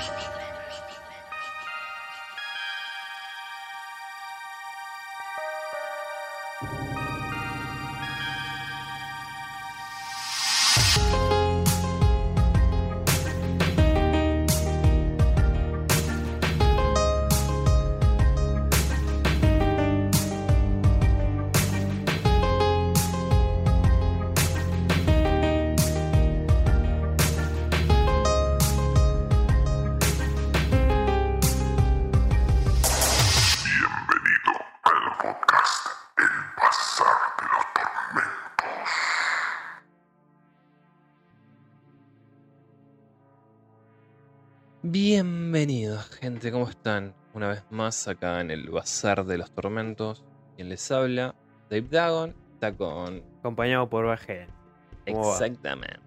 baby. Gente, ¿cómo están? Una vez más acá en el Bazar de los Tormentos. Quien les habla, Dave Dagon, está con. Acompañado por Bajel. ¿Cómo va? Exactamente.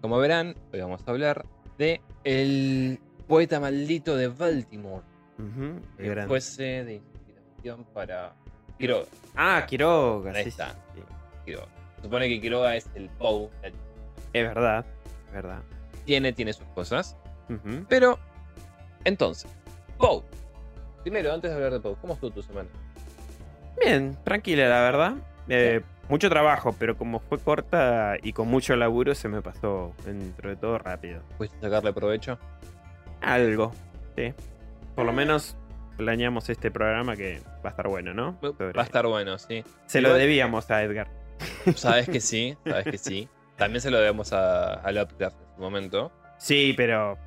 Como verán, hoy vamos a hablar de el poeta maldito de Baltimore. Ujú, qué Que grande. fuese de inspiración para Quiroga. Ah, Quiroga. Ahí sí, está. sí. Quiroga. Se supone que Quiroga es el Poe. Es verdad. Es verdad. Tiene, tiene sus cosas. Ujú. Pero, entonces, Poe. Primero, antes de hablar de Poe, ¿cómo estuvo tu semana? Bien, tranquila, la verdad. Eh, mucho trabajo, pero como fue corta y con mucho laburo, se me pasó dentro de todo rápido. ¿Pudiste sacarle provecho? Algo, sí. Por lo menos planeamos este programa que va a estar bueno, ¿no? Sobre- Va a estar bueno, sí. Se lo debíamos a Edgar. Sabes que sí, sabes que sí. También se lo debemos a, a Lovecraft en su momento. Sí, pero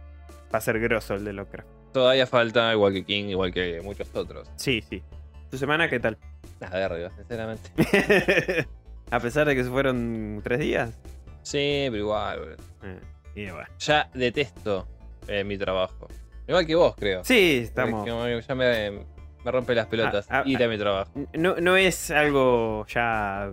va a ser grosso el de Lovecraft. Todavía falta, igual que King, igual que muchos otros. Sí, sí. ¿Tu semana qué tal? Nada, verga, sinceramente. a pesar de que se fueron tres días. Sí, pero igual. Eh, y bueno. Ya detesto eh, mi trabajo. Igual que vos, creo. Sí, estamos. Ya me, me rompe las pelotas Ah, ah, ir a mi trabajo. No, no es algo ya.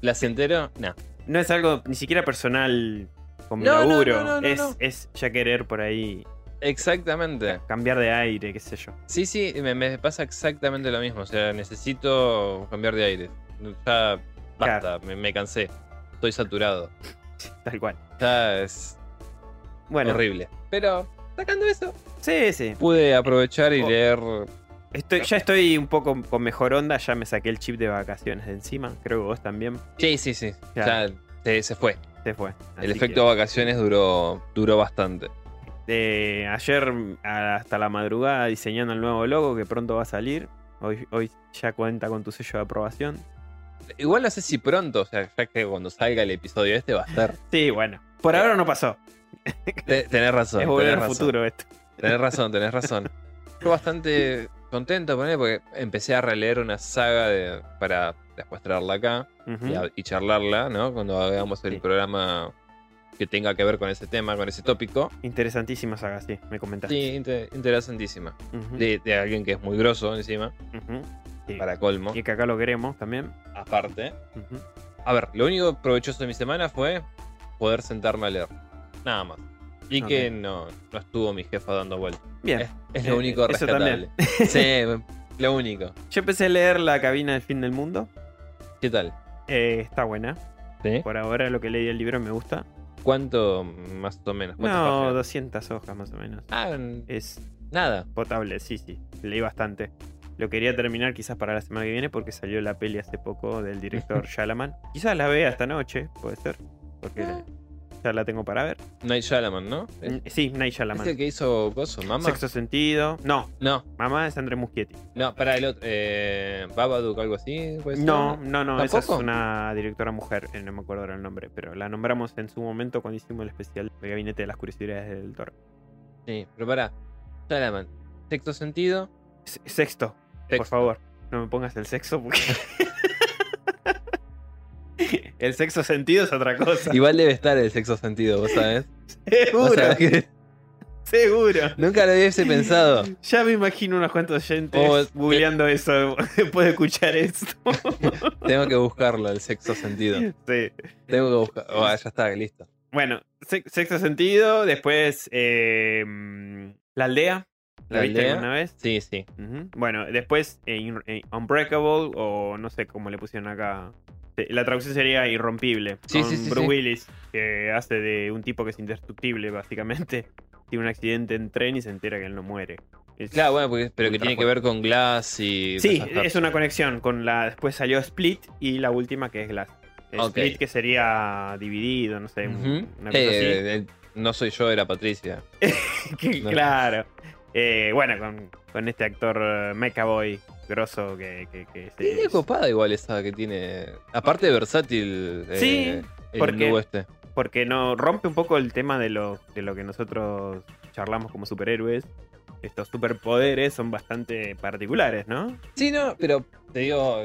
¿Las entero? No. No es algo ni siquiera personal con mi No, laburo. no, no, no, es, no. es ya querer por ahí Exactamente. cambiar de aire, qué sé yo. Sí, sí, me, me pasa exactamente lo mismo. O sea, necesito cambiar de aire. Ya basta, me, me cansé. Estoy saturado. Tal cual. Ya es Bueno, horrible. Pero, sacando eso, sí, sí. pude aprovechar y Oh. leer. Estoy, ya estoy un poco con mejor onda. Ya me saqué el chip de vacaciones de encima. Creo que vos también. Sí, sí, sí. Claro. Ya se, se fue. Se fue. El efecto vacaciones duró, duró bastante. que, eh, ayer hasta la madrugada diseñando el nuevo logo que pronto va a salir. Hoy, hoy ya cuenta con tu sello de aprobación. Igual no sé si pronto, o sea, ya que cuando salga el episodio este va a estar. Sí, bueno. Por ahora no pasó. Te- tenés razón. es volver tenés al razón. futuro esto. Tenés razón, tenés razón. Estoy bastante contento con él porque empecé a releer una saga de, para después traerla acá y, a- y charlarla, ¿no? Cuando hagamos el programa que tenga que ver con ese tema, con ese tópico. Interesantísima saga, sí, me comentaste. Sí, inte- interesantísima. De, de alguien que es muy grosso encima, sí. para colmo. Y que acá lo queremos también. Aparte. A ver, lo único provechoso de mi semana fue poder sentarme a leer. Nada más. Y que no, no estuvo mi jefa dando vueltas. Bien. Es, es lo Eh, único rescatable. sí, lo único. Yo empecé a leer La cabina del fin del mundo. ¿Qué tal? Eh, está buena. ¿Sí? Por ahora lo que leí el libro me gusta. ¿Cuánto más o menos? ¿Cuántas No, páginas? 200 hojas más o menos. Ah, Es nada. potable, sí, sí. Leí bastante. Lo quería terminar quizás para la semana que viene porque salió la peli hace poco del director Shalaman. Quizás la vea esta noche, puede ser. Porque Ah. Ya la tengo para ver. Night Shyamalan, ¿no? ¿Es, Sí, Night es Shalaman. el que hizo Gozo, Mama? Sexto sentido. No, No, mamá es André Muschietti. no, para el otro. Eh, Babadook, algo así. ¿puede ser? No, no, no, esa es una directora mujer, eh, no me acuerdo ahora el nombre, pero la nombramos en su momento cuando hicimos el especial de Gabinete de las Curiosidades del Toro. Sí, pero para. Shyamalan. Sexto sentido. S- Sexto, por Sexto. favor, no me pongas el sexo porque. el sexto sentido es otra cosa. Igual debe estar el sexto sentido, ¿vos sabés? Seguro, ¿Vos sabés que seguro. nunca lo hubiese pensado. Ya me imagino unos cuantos oyentes Oh, googleando eso después de escuchar esto. Tengo que buscarlo, el sexto sentido. sí. Tengo que buscar. Oh, ya está, listo. Bueno, se- sexto sentido, después eh, la aldea. ¿La, La viste aldea. alguna vez? Sí, sí. Bueno, después eh, eh, Unbreakable o no sé cómo le pusieron acá. La traducción sería Irrompible. Sí, con sí, sí, Bruce. Willis, que hace de un tipo que es indestructible, básicamente. tiene un accidente en tren y se entera que él no muere. Es- Claro, bueno, porque- pero que tiene que ver con Glass y. Sí, es una conexión con la. Después salió Split y la última que es Glass. Split que sería dividido, no sé, una cosa Eh, eh, no soy yo, era Patricia. así. Que- no. Claro. Eh, bueno, con, con este actor eh, Mecha-Boy grosso que, que, que se- copada igual esa que tiene. Aparte de versátil. eh, Sí, el porque- este. Porque no rompe un poco el tema de lo, de lo que nosotros charlamos como superhéroes. Estos superpoderes son bastante particulares, ¿no? Sí, no, pero te digo,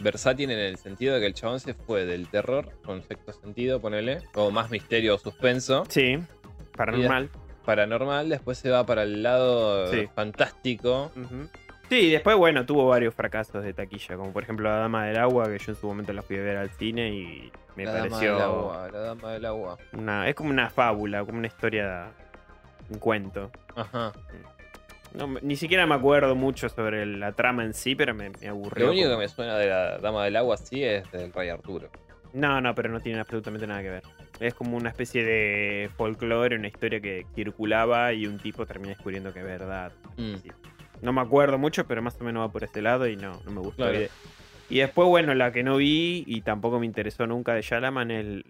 versátil en el sentido de que el chabón se fue del terror, con sexto sentido, ponele, o más misterio o suspenso, Sí, paranormal. paranormal, después se va para el lado Sí. fantástico. Sí, y después, bueno, tuvo varios fracasos de taquilla, como por ejemplo La Dama del Agua, que yo en su momento la fui a ver al cine y me la dama pareció del agua, la dama del agua. una. Es como una fábula, como una historia, un cuento. Ajá. No, ni siquiera me acuerdo mucho sobre la trama en sí, pero me, me aburrió. Lo único que me suena de la dama del agua sí es del rey Arturo. No, no, pero no tiene absolutamente nada que ver. Es como una especie de folclore, una historia que circulaba y un tipo termina descubriendo que es verdad. Mm. Sí. No me acuerdo mucho, pero más o menos va por este lado y no, no me gustó. Claro. Y, y después, bueno, la que no vi y tampoco me interesó nunca de Shalaman el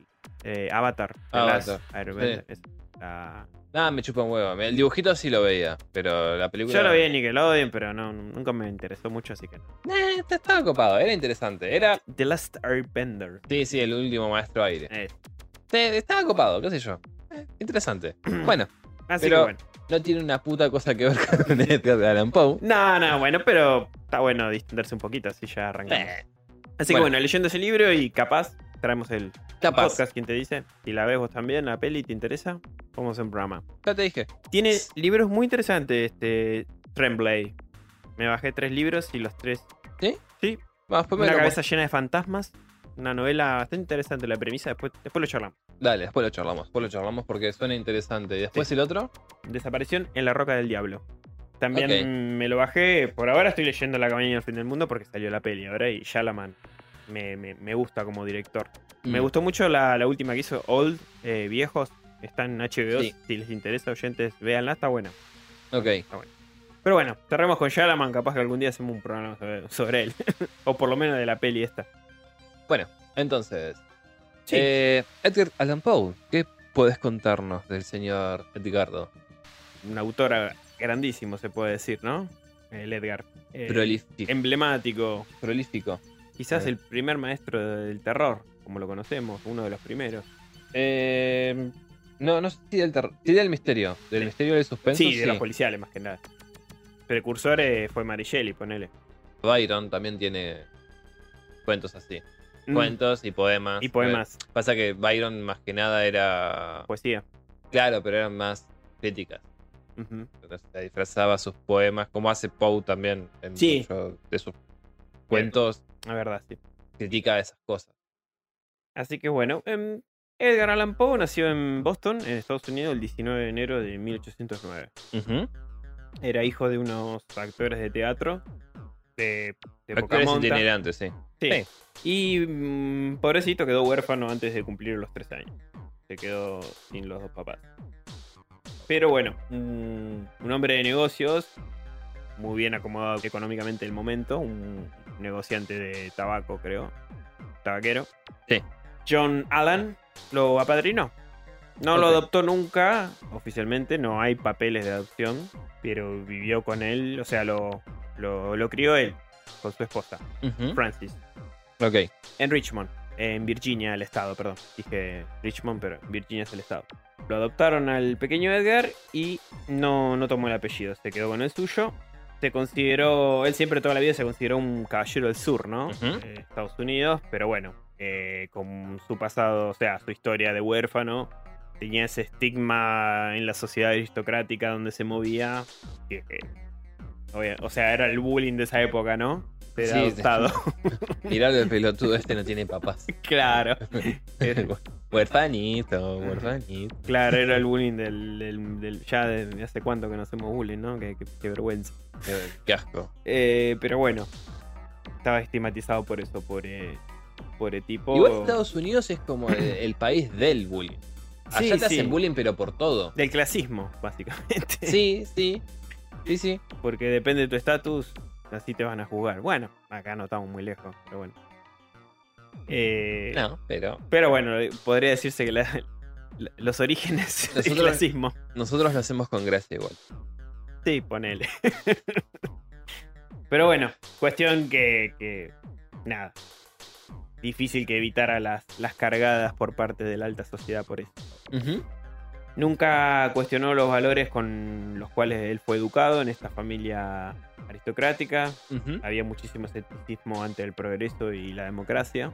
eh, Avatar. Avatar, Airbender. Es la- Nada, me chupa un huevo. El dibujito sí lo veía, pero la película. Yo lo vi en Nickelodeon, pero no, nunca me interesó mucho, así que no. Eh, estaba copado, era interesante. Era. The Last Airbender. Sí, sí, el último maestro aire. Eh, Sí, estaba copado, qué sé yo. Eh, interesante. Bueno, así Pero- que bueno. no tiene una puta cosa que ver con Edgar Allan Poe. No, no, bueno, pero está bueno distenderse un poquito, así ya arrancamos. Eh, Así bueno. que bueno, leyendo ese libro y capaz traemos el capaz. podcast, quien te dice. Si la ves vos también, la peli, ¿te interesa? Vamos en programa. Ya te dije. Tiene libros muy interesantes, este Tremblay. Me bajé tres libros y los tres. ¿Sí? Sí. Vamos, Una cabeza llena de fantasmas. Una novela bastante interesante la premisa, después, después lo charlamos. Dale, después lo charlamos. Después lo charlamos porque suena interesante. ¿Y después Sí. el otro? Desaparición en la Roca del Diablo. También me lo bajé. Por ahora estoy leyendo La cabaña del fin del mundo porque salió la peli ahora y Shalaman me, me, me gusta como director. Me Mm. gustó mucho la, la última que hizo Old, eh, Viejos. Está en HBO. Sí. Si les interesa, oyentes, véanla, está buena. Ok. Pero bueno, cerremos con Shalaman. Capaz que algún día hacemos un programa sobre, sobre él. o por lo menos de la peli esta. Bueno, entonces. Sí. eh, Edgar Allan Poe, ¿qué puedes contarnos del señor Edgardo? Un autor grandísimo, se puede decir, ¿no? El Edgar. Eh, Prolífico. emblemático. Prolífico. Quizás Eh. el primer maestro del terror, como lo conocemos, uno de los primeros. Eh, no, no sé si del terror. Sí, del misterio. Del Sí. misterio del suspenso. Sí, de los policiales más que nada. Precursor eh, fue Maricelli, ponele. Byron también tiene cuentos así. Mm, Cuentos y poemas. Y poemas, Pasa que Byron más que nada era. poesía. Claro, pero eran más críticas. Entonces, se disfrazaba sus poemas, como hace Poe también en Sí. de sus cuentos, La verdad, sí. critica esas cosas. Así que bueno, em, Edgar Allan Poe nació en Boston, en Estados Unidos, el 19 de enero de 1809. Era hijo de unos actores de teatro de, de monta. itinerantes, sí. Sí. Sí. Y mm, pobrecito quedó huérfano antes de cumplir los tres años. Se quedó sin los dos papás. Pero bueno, mm, un hombre de negocios, muy bien acomodado económicamente en el momento, un negociante de tabaco, creo, tabaquero. Sí. John Allan lo apadrinó. No lo adoptó nunca, oficialmente, no hay papeles de adopción, pero vivió con él, o sea, lo, lo, lo crió él, con su esposa. Francis. Ok. En Richmond, en Virginia, el estado, perdón. Dije Richmond, pero Virginia es el estado. Lo adoptaron al pequeño Edgar y no, no tomó el apellido, se quedó con el suyo. Se consideró, él siempre toda la vida se consideró un caballero del sur, ¿no? Eh, Estados Unidos, pero bueno, eh, con su pasado, o sea, su historia de huérfano, tenía ese estigma en la sociedad aristocrática donde se movía. que, o sea, era el bullying de esa época, ¿no? Ser Sí, adoptado. Mirá el pelotudo este no tiene papás. claro. huerfanito, huerfanito. Claro, era el bullying del, del- del- ya de hace cuánto que no hacemos bullying, ¿no? Qué, qué- qué vergüenza. Qué, qué asco. Eh, pero bueno, estaba estigmatizado por eso, por, eh, por el tipo. Igual Estados Unidos es como el, el país del bullying. Allá Sí, te sí. hacen bullying, pero por todo. Del clasismo, básicamente. Sí, sí. Sí, sí. Porque depende de tu estatus, así te van a jugar. Bueno, acá no estamos muy lejos, pero bueno. Eh, No, pero Pero bueno, podría decirse que la- la- los orígenes del Nosotros- clasismo. nosotros lo hacemos con gracia igual. Sí, ponele. Pero bueno, cuestión que, que, Nada. Difícil que evitara las, las cargadas por parte de la alta sociedad por eso. Ujú. Nunca cuestionó los valores con los cuales él fue educado en esta familia aristocrática. Había muchísimo escepticismo ante el progreso y la democracia.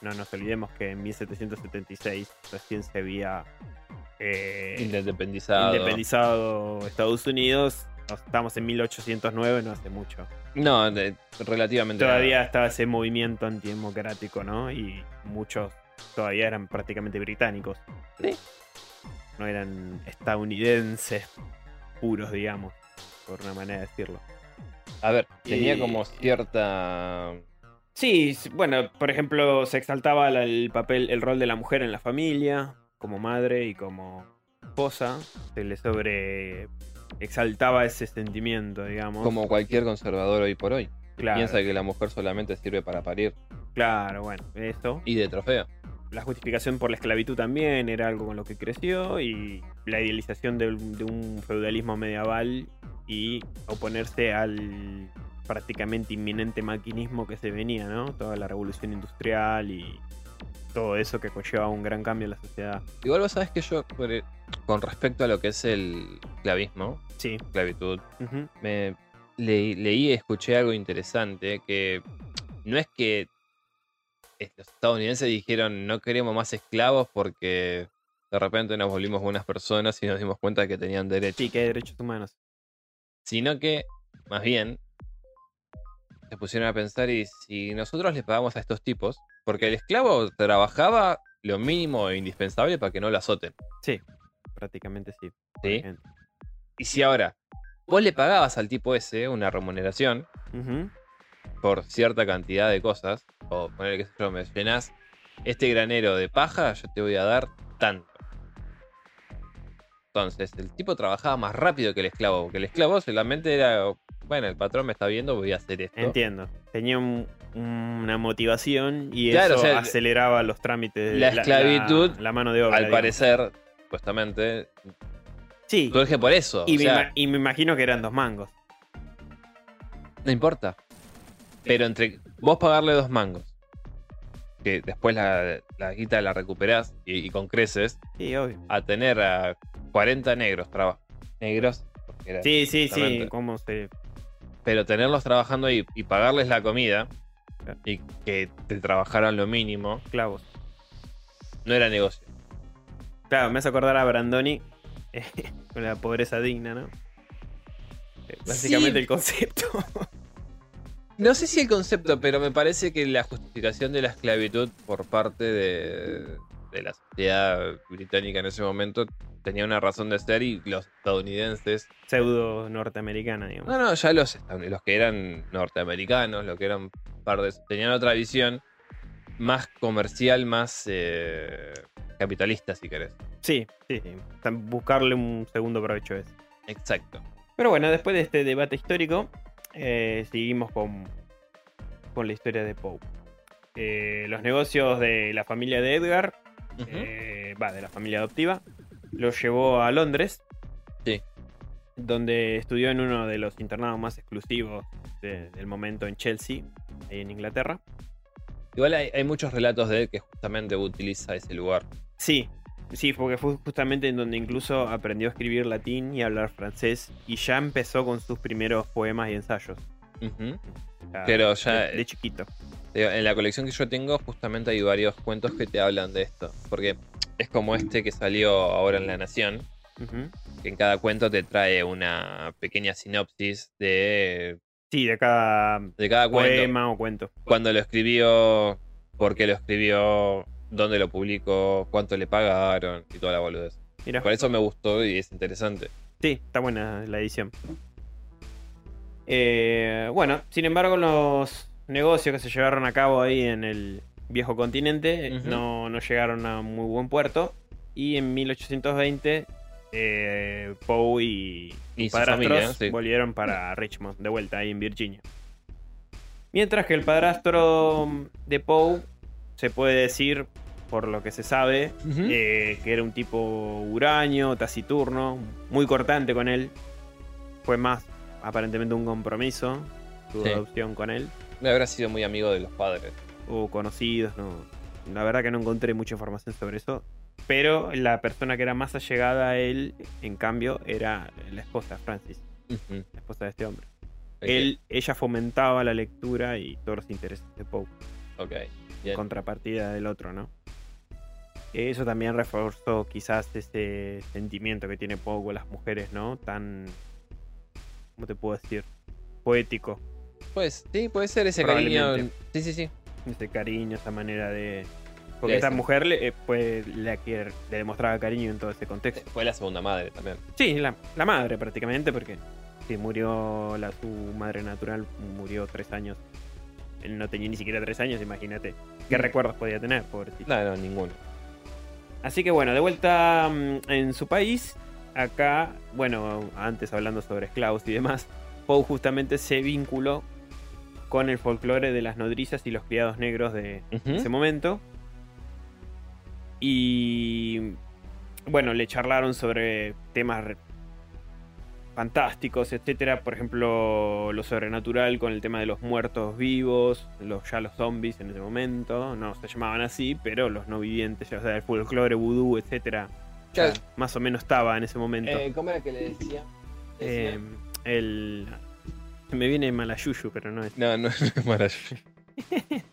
No nos olvidemos que en 1776 recién se había eh, Independizado. independizado Estados Unidos. Estamos en 1809, no hace mucho. No, de- relativamente. Todavía estaba ese movimiento antidemocrático, ¿no? Y muchos todavía eran prácticamente británicos. Sí. No eran estadounidenses puros, digamos, por una manera de decirlo. A ver, tenía Y- como cierta. Sí, bueno, por ejemplo, se exaltaba el papel, el rol de la mujer en la familia, como madre y como esposa. Se le sobre exaltaba ese sentimiento, digamos. Como cualquier conservador hoy por hoy. claro, Piensa que la mujer solamente sirve para parir claro, bueno, eso. y de trofeo. La justificación por la esclavitud también era algo con lo que creció y la idealización de, un- de un feudalismo medieval y oponerse al prácticamente inminente maquinismo que se venía, ¿no? Toda la revolución industrial y todo eso que conlleva un gran cambio en la sociedad. Igual vos sabés que yo, e- con respecto a lo que es el clavismo, Sí. esclavitud, ujú, me leí, leí y escuché algo interesante que no es que los estadounidenses dijeron no queremos más esclavos porque de repente nos volvimos buenas personas y nos dimos cuenta de que tenían derechos, Sí, que hay derechos humanos. sino que más bien se pusieron a pensar y si nosotros les pagamos a estos tipos, porque el esclavo trabajaba lo mínimo e indispensable para que no lo azoten, Sí, prácticamente sí. ¿sí? Y si ahora vos le pagabas al tipo ese una remuneración, Ujú, por cierta cantidad de cosas, o poner que yo, me llenás este granero de paja, yo te voy a dar tanto. Entonces, el tipo trabajaba más rápido que el esclavo, porque el esclavo solamente era, bueno, el patrón me está viendo, voy a hacer esto. Entiendo. Tenía un- una motivación y Claro, eso o sea, aceleraba los trámites. de la esclavitud, La, mano de obra. Al digamos. parecer, supuestamente, Sí. surge por eso. Y, o me sea, ima- y me imagino que eran dos mangos. no importa. Pero entre vos pagarle dos mangos, que después la, la guita la recuperás y, y con creces, Sí, obvio. a tener a 40 negros traba- negros Sí, sí, sí. ¿Cómo se.? pero tenerlos trabajando ahí y pagarles la comida Claro. y que te trabajaran lo mínimo Clavos. no era negocio Claro, me hace acordar a Brandoni eh, con la pobreza digna, ¿no? Eh, Básicamente Sí. el concepto. no sé si el concepto pero me parece que la justificación de la esclavitud por parte de, de la sociedad británica en ese momento tenía una razón de ser y los estadounidenses Pseudo norteamericana, digamos. No, no, ya los, los que eran norteamericanos, los que eran par de- tenían otra visión más comercial, más eh, capitalista, si querés. Sí, sí, Buscarle un segundo provecho a eso. Exacto. Pero bueno, después de este debate histórico, eh, seguimos con, con la historia de Poe. Eh, los negocios de la familia de Edgar, eh, va, de la familia adoptiva, lo llevó a Londres. Sí. Donde estudió en uno de los internados más exclusivos de- del momento en Chelsea, ahí en Inglaterra. Igual hay, hay muchos relatos de él que justamente utiliza ese lugar. Sí, sí, porque fue justamente en donde incluso aprendió a escribir latín y a hablar francés y ya empezó con sus primeros poemas y ensayos. Ujú. O sea, Pero ya- de, de chiquito. En la colección que yo tengo, justamente hay varios cuentos que te hablan de esto. Porque es como este que salió ahora en La Nación, que en cada cuento te trae una pequeña sinopsis de, Sí, de cada de cada cuento. poema o cuento. cuándo lo escribió, por qué lo escribió, dónde lo publicó, cuánto le pagaron y toda la boludez. Mira, Por eso me gustó y es interesante. sí, está buena la edición. Eh, bueno, sin embargo, los negocios que se llevaron a cabo ahí en el viejo continente Ujú. no, no llegaron a muy buen puerto. Y en 1820, eh, Poe y, Y familia, sí. volvieron para Richmond, de vuelta ahí en Virginia. Mientras que el padrastro de Poe, se puede decir, por lo que se sabe, eh, que era un tipo huraño, taciturno, muy cortante con él. Fue más aparentemente un compromiso, su Sí. adopción con él. Habrá sido muy amigo de los padres. o conocidos, no. La verdad que no encontré mucha información sobre eso. Pero la persona que era más allegada a él, en cambio, era la esposa, Francis, la esposa de este hombre. Él, ella fomentaba la lectura y todos los intereses de Poe, Ok. En Bien. contrapartida del otro, ¿no? Eso también reforzó quizás ese sentimiento que tiene Poe con las mujeres, ¿no? Tan, ¿cómo te puedo decir? Poético. Pues sí, puede ser ese cariño. Sí, sí, sí. ese cariño, esa manera de. Porque De esta ese- mujer le, eh, pues, la que le demostraba cariño en todo ese contexto. Fue la segunda madre también. Sí, la, la madre prácticamente, porque sí, murió la, su madre natural, murió tres años. Él no tenía ni siquiera tres años, imagínate. ¿Qué Mm. recuerdos podía tener, pobrecito? No, no, ninguno. Así que bueno, de vuelta mm, en su país, acá, bueno, antes hablando sobre esclavos y demás, Poe justamente se vinculó con el folclore de las nodrizas y los criados negros de, ese momento. Y bueno, le charlaron sobre temas fantásticos, etcétera. Por ejemplo, lo sobrenatural con el tema de los muertos vivos, los, ya los zombies en ese momento. No se llamaban así, pero los no vivientes, ya, o sea, el folclore vudú, etcétera. ya más o menos estaba en ese momento. Eh, ¿Cómo era que le decía? Eh, el. Se me viene Malayuyu, pero no es. No, no, es maravilloso.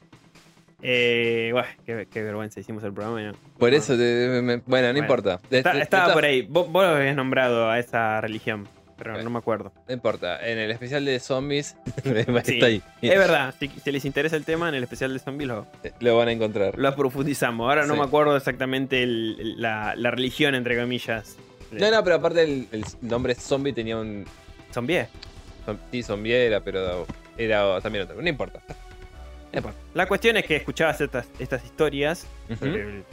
Eh, buah, qué, qué vergüenza, hicimos el programa. no- Por eso, te- me- bueno, no Bueno. importa. Está- estaba por ahí. Vos, vos lo habías nombrado a esa religión, pero no me acuerdo. No importa. En el especial de zombies Sí. está ahí. Es verdad, si, si les interesa el tema, en el especial de zombies lo, Lo van a encontrar. lo profundizamos. Ahora no Sí. me acuerdo exactamente el- la, la religión, entre comillas. No, no, pero aparte el, el nombre zombie tenía un. Zombie. zom- Sí, zombiera, pero era también otro. No importa. La cuestión es que escuchabas estas, estas historias el-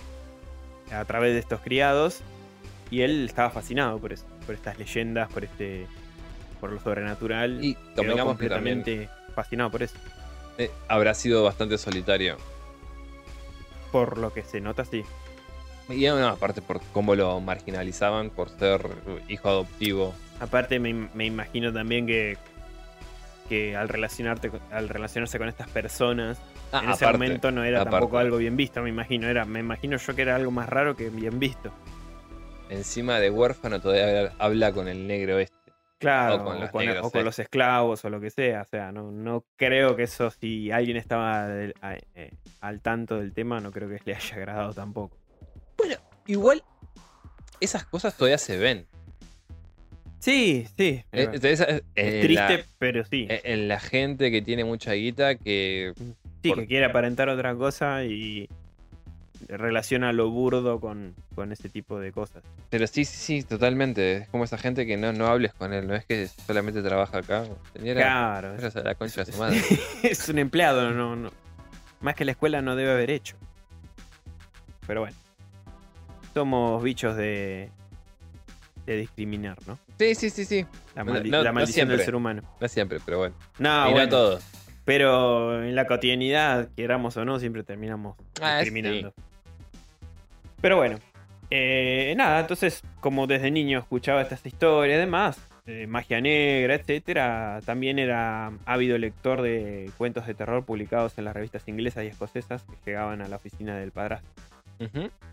a través de estos criados y él estaba fascinado por eso, por estas leyendas, por este por lo sobrenatural. Y Quedó convengamos que también completamente fascinado por eso. eh, habrá sido bastante solitario. Por lo que se nota, sí. Y no, aparte por cómo lo marginalizaban por ser hijo adoptivo. Aparte me, me imagino también que, que al relacionarte al relacionarse con estas personas Ah, en ese aparte, momento no era aparte. tampoco algo bien visto, me imagino, era me imagino yo que era algo más raro que bien visto. Encima de huérfano todavía habla con el negro este. Claro, O con o los con, negros, o con sí. los esclavos o lo que sea, o sea, no, no creo que eso si alguien estaba del- a- eh, al tanto del tema, no creo que le haya agradado tampoco. Igual, esas cosas todavía se ven. Sí, sí. Eh, es eh, triste, la- pero sí. en la gente que tiene mucha guita que sí, por- que quiere aparentar otra cosa y relaciona lo burdo con, con ese tipo de cosas. Pero sí, sí, sí, totalmente. Es como esa gente que no, no hables con él, no es que solamente trabaja acá. Señora, Claro, vayas a la concha de su madre. es un empleado, no, no. Más que la escuela no debe haber hecho. Pero bueno. Somos bichos de. de discriminar, ¿no? Sí, sí, sí, sí. La, No, maldi- no- la no maldición del ser humano. No siempre, pero bueno. No, y no bueno, todos. pero en la cotidianidad, queramos o no, siempre terminamos Ah, discriminando. Pero bueno. eh, nada, entonces, como desde niño escuchaba estas historias y demás, eh, magia negra, etcétera, también era ávido lector de cuentos de terror publicados en las revistas inglesas y escocesas que llegaban a la oficina del padrastro.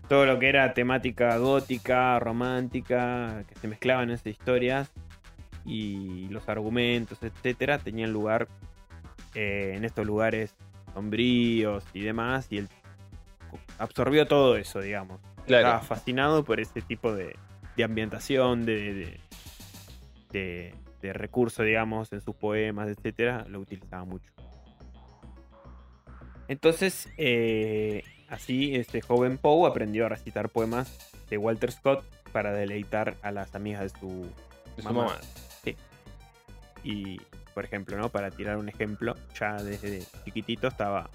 Todo lo que era temática gótica, romántica, que se mezclaban en esas historias y los argumentos, etcétera, tenían lugar eh, en estos lugares sombríos y demás, y él absorbió todo eso, digamos. Claro. Estaba fascinado por ese tipo de, de ambientación, de, de, de- de recurso, digamos, en sus poemas, etcétera, lo utilizaba mucho. Entonces, eh, así, este joven Poe aprendió a recitar poemas de Walter Scott para deleitar a las amigas de su De su mamá. mamá. Y, por ejemplo, ¿no? Para tirar un ejemplo, ya desde chiquitito estaba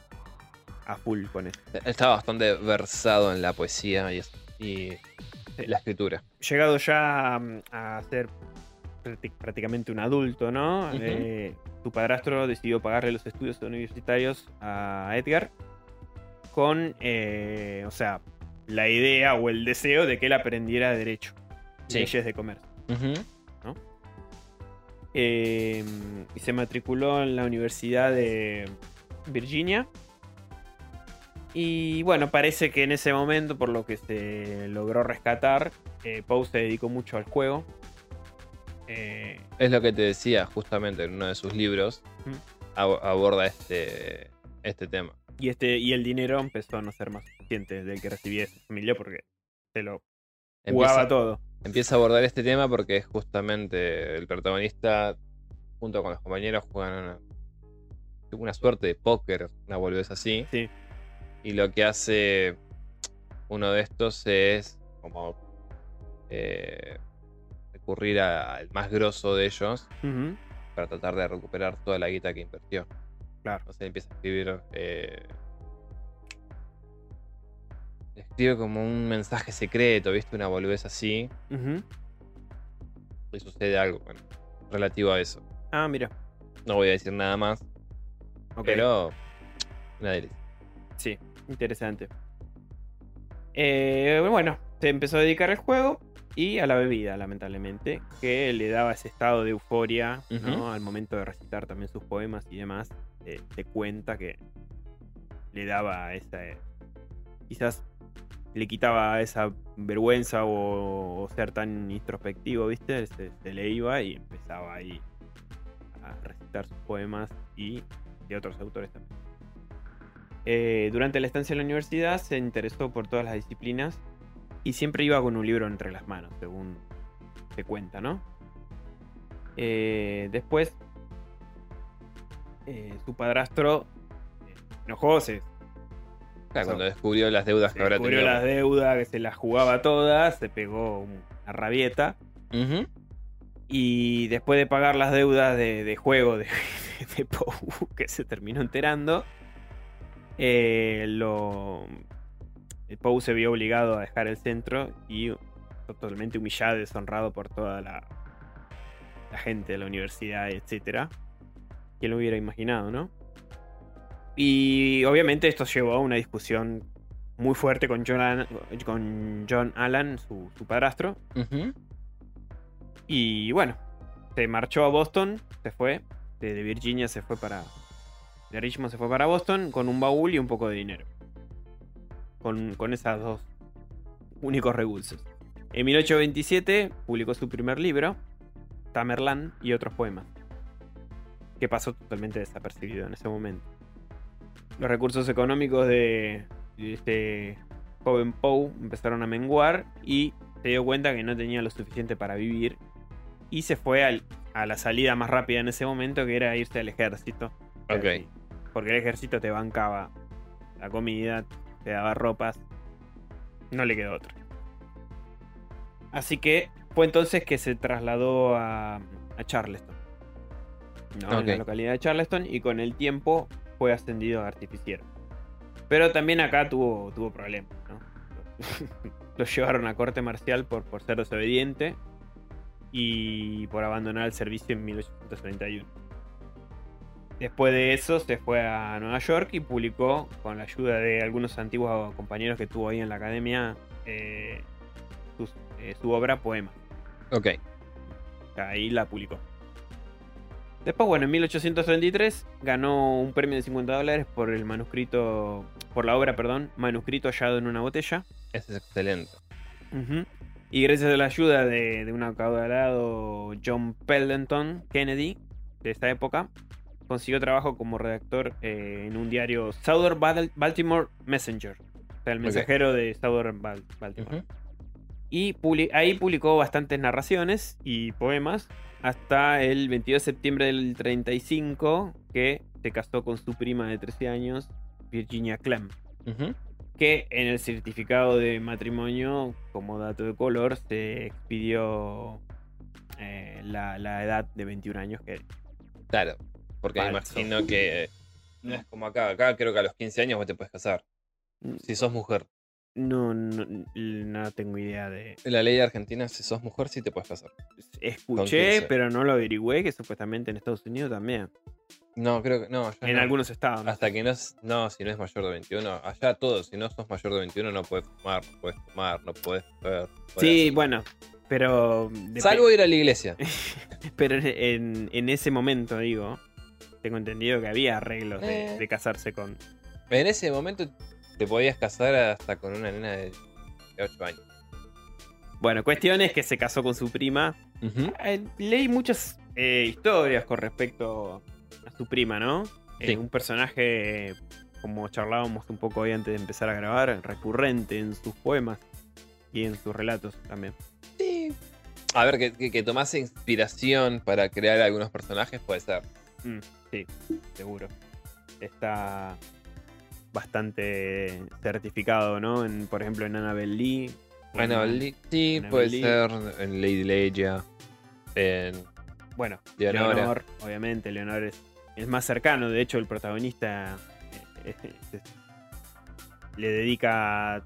a full con eso. Él estaba bastante versado en la poesía y, y la escritura. Llegado ya mm, a ser prácti- prácticamente un adulto, ¿no? Eh, su padrastro decidió pagarle los estudios universitarios a Edgar con, eh, o sea, la idea o el deseo de que él aprendiera derecho, Sí. leyes de comercio. Eh, y se matriculó en la Universidad de Virginia. Y bueno, parece que en ese momento, por lo que se logró rescatar, eh, Poe se dedicó mucho al juego. Eh, Es lo que te decía justamente en uno de sus libros. Ab- aborda este, este tema. y, este, y el dinero empezó a no ser más suficiente del que recibía su familia porque se lo jugaba Empieza, todo. empieza a abordar este tema porque es justamente el protagonista, junto con los compañeros, juegan una, una suerte de póker, una boludez así. Sí. Y lo que hace uno de estos es como eh, recurrir al más grosso de ellos para tratar de recuperar toda la guita que invirtió. Claro. Entonces empieza a escribir. eh, escribe como un mensaje secreto, ¿viste? Una boludez así. Y sucede algo bueno, relativo a eso. Ah, mira. No voy a decir nada más, Ok. pero. Una delicia. Sí, interesante. Eh, bueno, se empezó a dedicar al juego y a la bebida, lamentablemente, que le daba ese estado de euforia ¿no? Al momento de recitar también sus poemas y demás. eh, te cuenta que le daba esa. eh, quizás le quitaba esa vergüenza o, o ser tan introspectivo, ¿viste? Se, se le iba y empezaba ahí a recitar sus poemas y de otros autores también. Eh, durante la estancia en la universidad se interesó por todas las disciplinas y siempre iba con un libro entre las manos, según se cuenta, ¿no? Eh, después, eh, su padrastro enojó, se, Claro, cuando descubrió las deudas se que ahora descubrió tenía. las deudas, que se las jugaba todas, se pegó una rabieta. Y después de pagar las deudas de, de juego de, de Pou, que se terminó enterando, eh, lo, el Pou se vio obligado a dejar el centro y totalmente humillado y deshonrado por toda la, la gente de la universidad, etc. ¿Quién lo hubiera imaginado, no? Y obviamente esto llevó a una discusión muy fuerte con John, con John Allan, su, su padrastro, y bueno, se marchó a Boston, se fue. De Virginia se fue para. De Richmond se fue para Boston con un baúl y un poco de dinero. Con, con esas dos únicos recursos. En 1827 publicó su primer libro, Tamerlane y otros poemas. Que pasó totalmente desapercibido en ese momento. Los recursos económicos de, de este joven Poe empezaron a menguar y se dio cuenta que no tenía lo suficiente para vivir y se fue al- a la salida más rápida en ese momento que era irse al ejército. Ok. Porque el ejército te bancaba la comida, te daba ropas, no le quedó otra. Así que fue entonces que se trasladó a, a Charleston. ¿no? En la localidad de Charleston y con el tiempo fue ascendido a artificiero. Pero también acá tuvo, tuvo problemas, ¿no? Lo llevaron a corte marcial por, por ser desobediente y por abandonar el servicio en 1831. Después de eso se fue a Nueva York y publicó, con la ayuda de algunos antiguos compañeros que tuvo ahí en la academia, eh, sus- eh, su obra Poema. Ok. Ahí la publicó. Después, bueno, en 1833 ganó un premio de 50 dólares por el manuscrito, por la obra, perdón, manuscrito hallado en una botella. Ese es excelente. Y gracias a la ayuda de, de un acaudalado John Pendleton Kennedy de esta época, consiguió trabajo como redactor eh, en un diario Southern Bal- Baltimore Messenger. O sea, el mensajero de Southern Bal- Baltimore. Ujú. Y publi- ahí publicó bastantes narraciones y poemas hasta el 22 de septiembre del 35, que se casó con su prima de 13 años, Virginia Clem. Ujú. Que en el certificado de matrimonio, como dato de color, se expidió eh, la, la edad de 21 años. Que, Claro. Porque me imagino que no es como acá. Acá creo que a los 15 años vos te puedes casar. Si sos mujer. No, no, no tengo idea de. La ley argentina, si sos mujer, sí te puedes casar. Escuché, 15. pero no lo averigüé, que supuestamente en Estados Unidos también. No, creo que. No, En no. algunos estados. no Hasta que no es. No, si no es mayor de 21. Allá todo. Si no sos mayor de 21, no puedes fumar, no puedes tomar, no puedes beber. Sí, hacer- bueno, pero. dep- Salvo ir a la iglesia. Pero en, en ese momento, digo, tengo entendido que había arreglos de, Eh. de casarse con. En ese momento te podías casar hasta con una nena de 8 años. Bueno, cuestión es que se casó con su prima. Eh, leí muchas eh, historias con respecto a su prima, ¿no? Eh, Sí. un personaje, como charlábamos un poco hoy antes de empezar a grabar, recurrente en sus poemas y en sus relatos también. Sí. A ver, que, que, que tomase inspiración para crear algunos personajes puede ser. Mm, sí, seguro. Está bastante certificado, ¿no? En, por ejemplo, en Annabelle Lee. Bueno, Li- sí, Annabelle puede Lee. ser en Lady Leia. En Bueno, Leonora. Leonor, obviamente, Leonor es el más cercano. De hecho, el protagonista eh, eh, eh, le dedica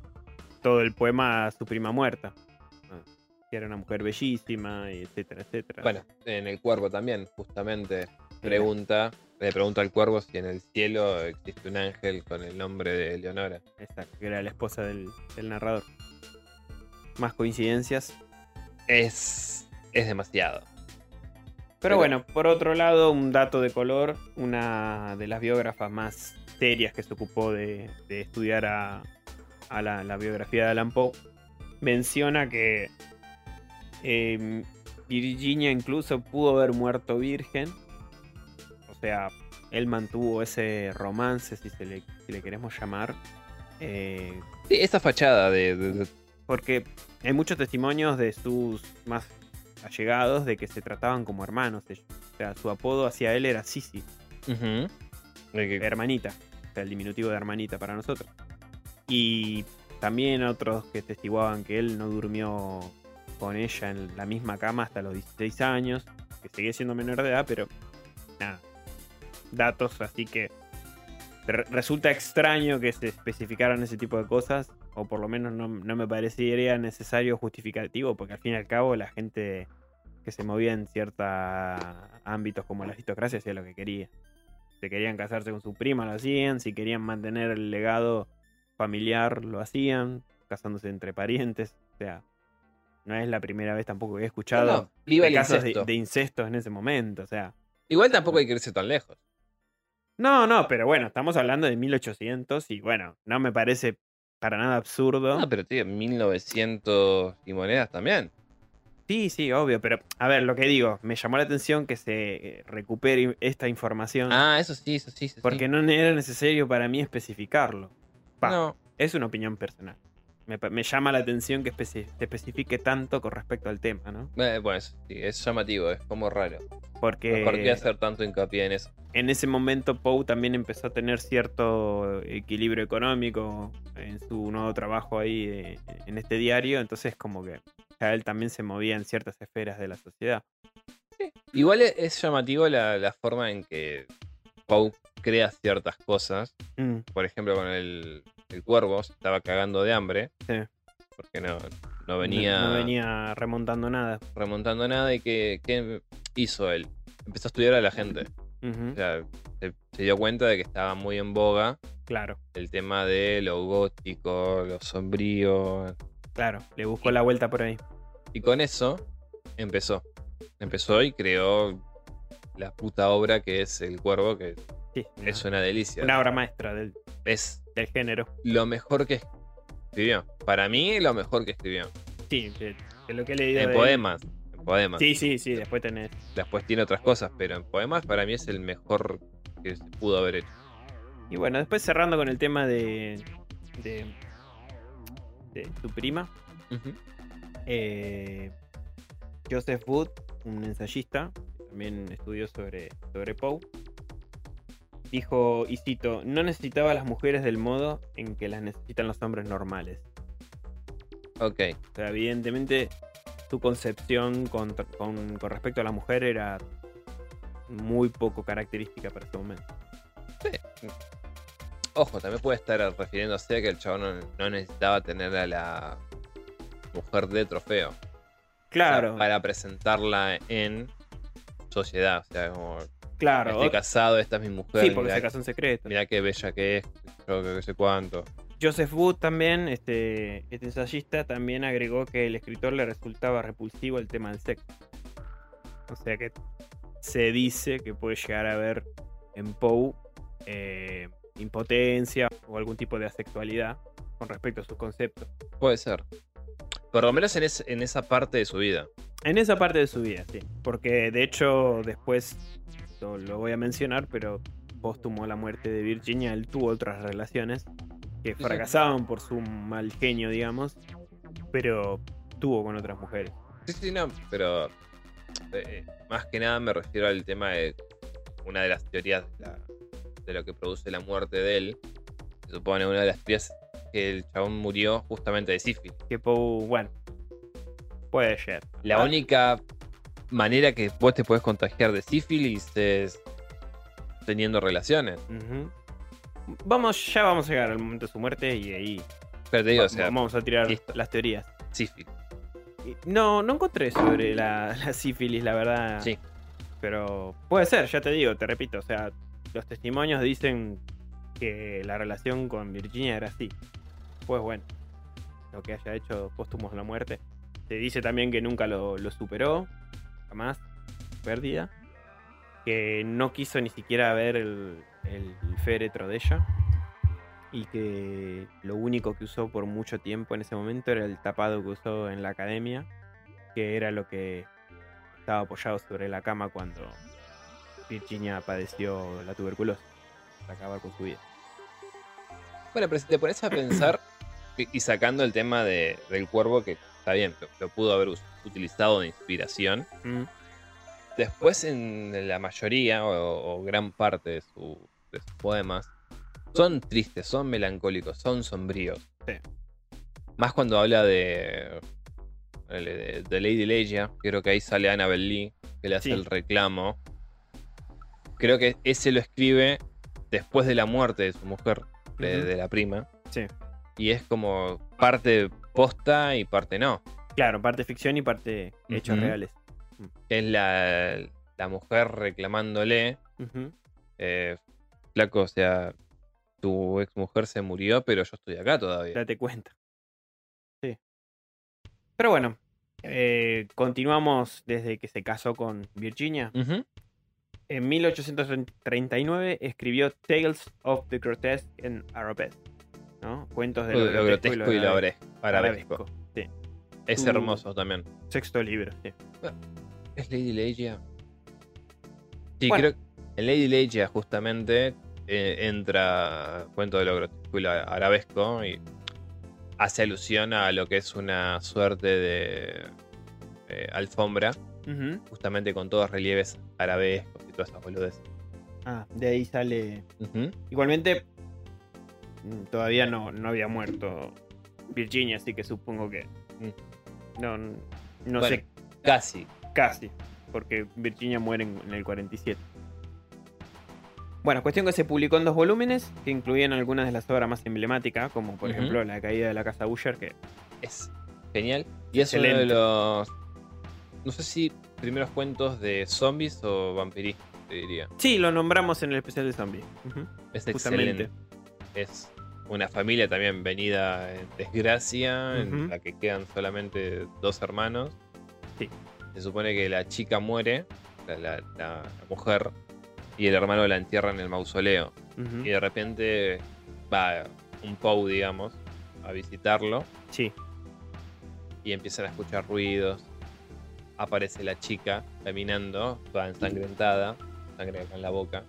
todo el poema a su prima muerta. Ah, Que era una mujer bellísima, y etcétera, etcétera. Bueno, en el cuervo también, justamente pregunta, le pregunta al cuervo si en el cielo existe un ángel con el nombre de Leonora. Exacto, que era la esposa del, del narrador. Más coincidencias. Es, es demasiado. Pero Pero- bueno, por otro lado, un dato de color, una de las biógrafas más serias que se ocupó de, de estudiar a, a la, la biografía de Alan Poe, menciona que eh, Virginia incluso pudo haber muerto virgen. O sea, él mantuvo ese romance, si, se le, si le queremos llamar. eh, Sí, esa fachada de, de- de- porque hay muchos testimonios de sus más allegados de que se trataban como hermanos ellos. O sea, su apodo hacia él era Sisi, hermanita. O sea, el diminutivo de hermanita para nosotros. Y también otros que testiguaban que él no durmió con ella en la misma cama hasta los 16 años. Que seguía siendo menor de edad, pero nada. Datos así que re- resulta extraño que se especificaran ese tipo de cosas. O por lo menos no, no me parecería necesario justificativo. Porque al fin y al cabo la gente que se movía en ciertos ámbitos como la aristocracia hacía lo que quería. Si querían casarse con su prima, lo hacían. Si querían mantener el legado familiar, lo hacían. Casándose entre parientes. O sea, no es la primera vez tampoco que he escuchado No, de casos de, de incestos en ese momento. O sea, Igual tampoco hay que irse tan lejos. No, no, pero bueno, estamos hablando de 1800 y bueno, no me parece para nada absurdo. No, pero tío, 1900 y monedas también. Sí, sí, obvio, pero a ver, lo que digo, me llamó la atención que se eh, recupere esta información Ah, eso sí, eso sí. eso sí. porque no era necesario para mí especificarlo. Pa, No, Es una opinión personal. Me, llama la atención que especi- se especifique tanto con respecto al tema, ¿no? eh, bueno, eso sí, es llamativo, es como raro. Porque ¿Por qué hacer tanto hincapié en eso? en ese momento Poe también empezó a tener cierto equilibrio económico en su nuevo trabajo ahí eh, en este diario, entonces como que ya él también se movía en ciertas esferas de la sociedad. Igual es, es llamativo la, la forma en que Poe crea ciertas cosas. Mm, Por ejemplo, con el, el cuervo se estaba cagando de hambre. Sí. Porque no, no venía, no, no venía remontando nada. remontando nada. ¿Y qué, qué hizo él? Empezó a estudiar a la gente. O sea, se, se dio cuenta de que estaba muy en boga Claro, el tema de lo gótico, lo sombrío. claro, le buscó la vuelta por ahí. Y con eso empezó. Empezó y creó la puta obra que es El Cuervo, que Sí, es una delicia. una obra maestra del, Es del género. lo mejor que escribió. Para mí, lo mejor que escribió. Sí, de, de lo que he leído. En de- poemas. En poemas. Sí, sí, sí, después tenés. Después tiene otras cosas, pero en poemas para mí es el mejor que se pudo haber hecho. Y bueno, después cerrando con el tema de. de. de tu prima. Eh, Joseph Wood, un ensayista, también estudió sobre, sobre Poe, dijo, y cito, no necesitaba a las mujeres del modo en que las necesitan los hombres normales. Ok. O sea, evidentemente su concepción con, con- con respecto a la mujer era muy poco característica para ese momento. Ojo, también puede estar refiriéndose a que el chabón no, no necesitaba tener a la mujer de trofeo. O sea, Claro, para presentarla en sociedad. O sea, como claro. estoy casado, esta es mi mujer. Sí, porque mirá, se casó en secreto. mirá qué bella que es, yo que sé cuánto. Joseph Wood también, este, este ensayista, también agregó que el escritor le resultaba repulsivo el tema del sexo. O sea que se dice que puede llegar a ver en Poe eh, impotencia o algún tipo de asexualidad con respecto a sus conceptos. Puede ser. Por lo menos en, es- en esa parte de su vida. En esa parte de su vida, sí. Porque de hecho después lo, lo voy a mencionar, pero póstumo a la muerte de Virginia, él tuvo otras relaciones que sí. fracasaban por su mal genio, digamos, pero tuvo con otras mujeres. Sí, sí, no, pero eh, más que nada me refiero al tema de una de las teorías de, la- de lo que produce la muerte de él. Se supone una de las teorías que el chabón murió justamente de sífilis. Que bueno, puede ser. La única manera que vos te podés contagiar de sífilis es teniendo relaciones. Vamos, ya vamos a llegar al momento de su muerte y ahí Pero te digo, va- o sea, vamos a tirar listo. las teorías. sífilis. No, no encontré sobre la, la sífilis, la verdad. Sí. Pero puede ser, ya te digo, te repito. O sea, los testimonios dicen que la relación con Virginia era así. Pues bueno, lo que haya hecho póstumos la muerte. Se dice también que nunca lo, lo superó, jamás, pérdida. Que no quiso ni siquiera ver el, féretro de ella. Y que lo único que usó por mucho tiempo en ese momento era el tapado que usó en la academia, que era lo que estaba apoyado sobre la cama cuando Virginia padeció la tuberculosis, para acabar con su vida. Bueno, pero si te pones a pensar y sacando el tema de- del cuervo, que está bien, lo, lo pudo haber utilizado de inspiración. Mm, Después, en la mayoría o, o gran parte de, su- de sus poemas, son tristes, son melancólicos, son sombríos. Sí. Más cuando habla de, de, de Lady Leia, creo que ahí sale Annabel Lee, que le hace Sí. el reclamo. Creo que ese lo escribe después de la muerte de su mujer, de la prima. Sí. Y es como parte posta y parte no. Claro, parte ficción y parte hechos reales. Es la, la mujer reclamándole. Eh, flaco, o sea, tu ex mujer se murió, pero yo estoy acá todavía. Date cuenta. Sí. Pero bueno, eh, continuamos desde que se casó con Virginia. En 1839 escribió Tales of the Grotesque and Arabesque. ¿No? Cuentos de Lo, lo grotesco y lo arabe- abre- arabesco. Sí. Es hermoso también. Sexto libro, sí. ¿Es Lady Leia? Sí, Bueno. creo que en Lady Leia justamente eh, entra cuento de lo grotesco y lo arabesco y hace alusión a lo que es una suerte de eh, alfombra, justamente con todos relieves arabescos y todas esas boludeces. Ah, de ahí sale. Igualmente, todavía no, no había muerto Virginia, así que supongo que. Mm. No, no Bueno. sé, Casi. casi. Porque Virginia muere en, en el 47. Bueno, cuestión que se publicó en dos volúmenes que incluían algunas de las obras más emblemáticas, como por ejemplo La caída de la casa Usher, que Es genial. Y es uno de los. No sé si primeros cuentos de zombies o vampirismo, te diría. sí, lo nombramos en el especial de zombie. Ujú. Es Justamente. excelente. Es una familia también venida en desgracia, en la que quedan solamente dos hermanos. Sí. Se supone que la chica muere, la, la- la- la mujer, y el hermano la entierra en el mausoleo. Y de repente va un Poe, digamos, a visitarlo. Sí, y empiezan a escuchar ruidos. Aparece la chica caminando, toda ensangrentada, sangre acá en la boca.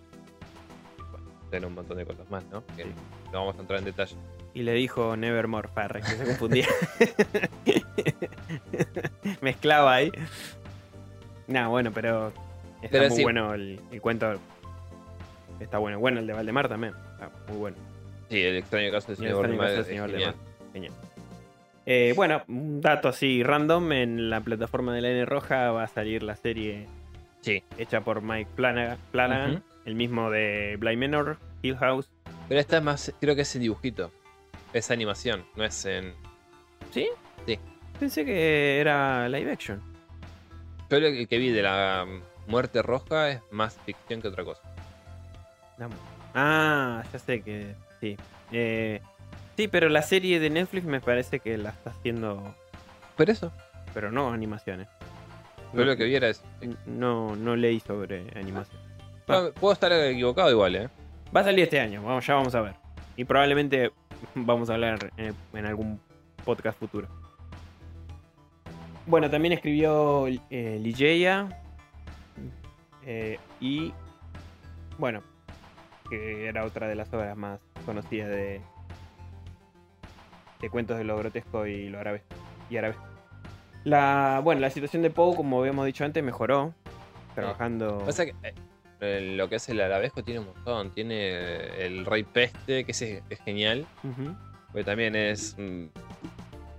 Bueno, tiene un montón de cosas más, ¿no? Que. No vamos a entrar en detalle. y le dijo Nevermore, Farre, que se confundía. Mezclaba ahí. Nah, bueno, pero está Pero muy sí. bueno el, el cuento. Está bueno. Bueno, el de Valdemar también. Está muy bueno. Sí, el extraño caso del señor Valdemar caso del señor genial. Valdemar. Genial. Eh, bueno, un dato así random. En la plataforma de la N Roja va a salir la serie Sí. hecha por Mike Ujú. el mismo de Blind Manor, Hill House Pero esta es más, creo que es en dibujito. Es animación, no es en. ¿Sí? Sí. Pensé que era live action. Yo lo que vi de la mm, muerte roja es más ficción que otra cosa. Ah, ya sé que sí. Eh, sí, pero la serie de Netflix me parece que la está haciendo, Pero eso, pero no animaciones. yo lo que vi era eso. No, no leí sobre animación. Puedo estar equivocado igual, ¿eh? Va a salir este año, vamos, ya vamos a ver. Y probablemente vamos a hablar en, en algún podcast futuro. Bueno, también escribió eh, Ligeia. eh, y. Bueno, que era otra de las obras más conocidas de. de cuentos de lo grotesco y lo árabe. Y árabe. La, bueno, la situación de Poe, como habíamos dicho antes, mejoró. Trabajando. Pasa que eh, eh, lo que es el arabesco tiene un montón. Tiene el rey peste, que es genial. Porque también es mm,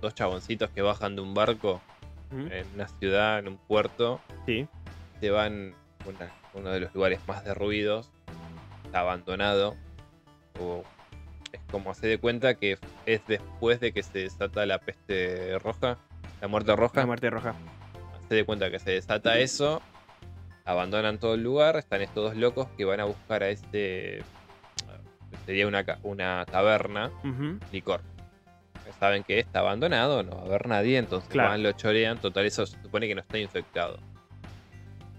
dos chaboncitos que bajan de un barco en una ciudad, en un puerto. Sí. Se van a una- uno de los lugares más derruidos. Está abandonado. O es como se de cuenta que es después de que se desata la peste roja. La muerte roja. La muerte roja. se de cuenta que se desata eso, abandonan todo el lugar, están estos dos locos que van a buscar a este. Sería una, ca- una taberna, licor. Saben que está abandonado, no va a haber nadie, entonces Claro. van, lo chorean. Total, eso se supone que no está infectado.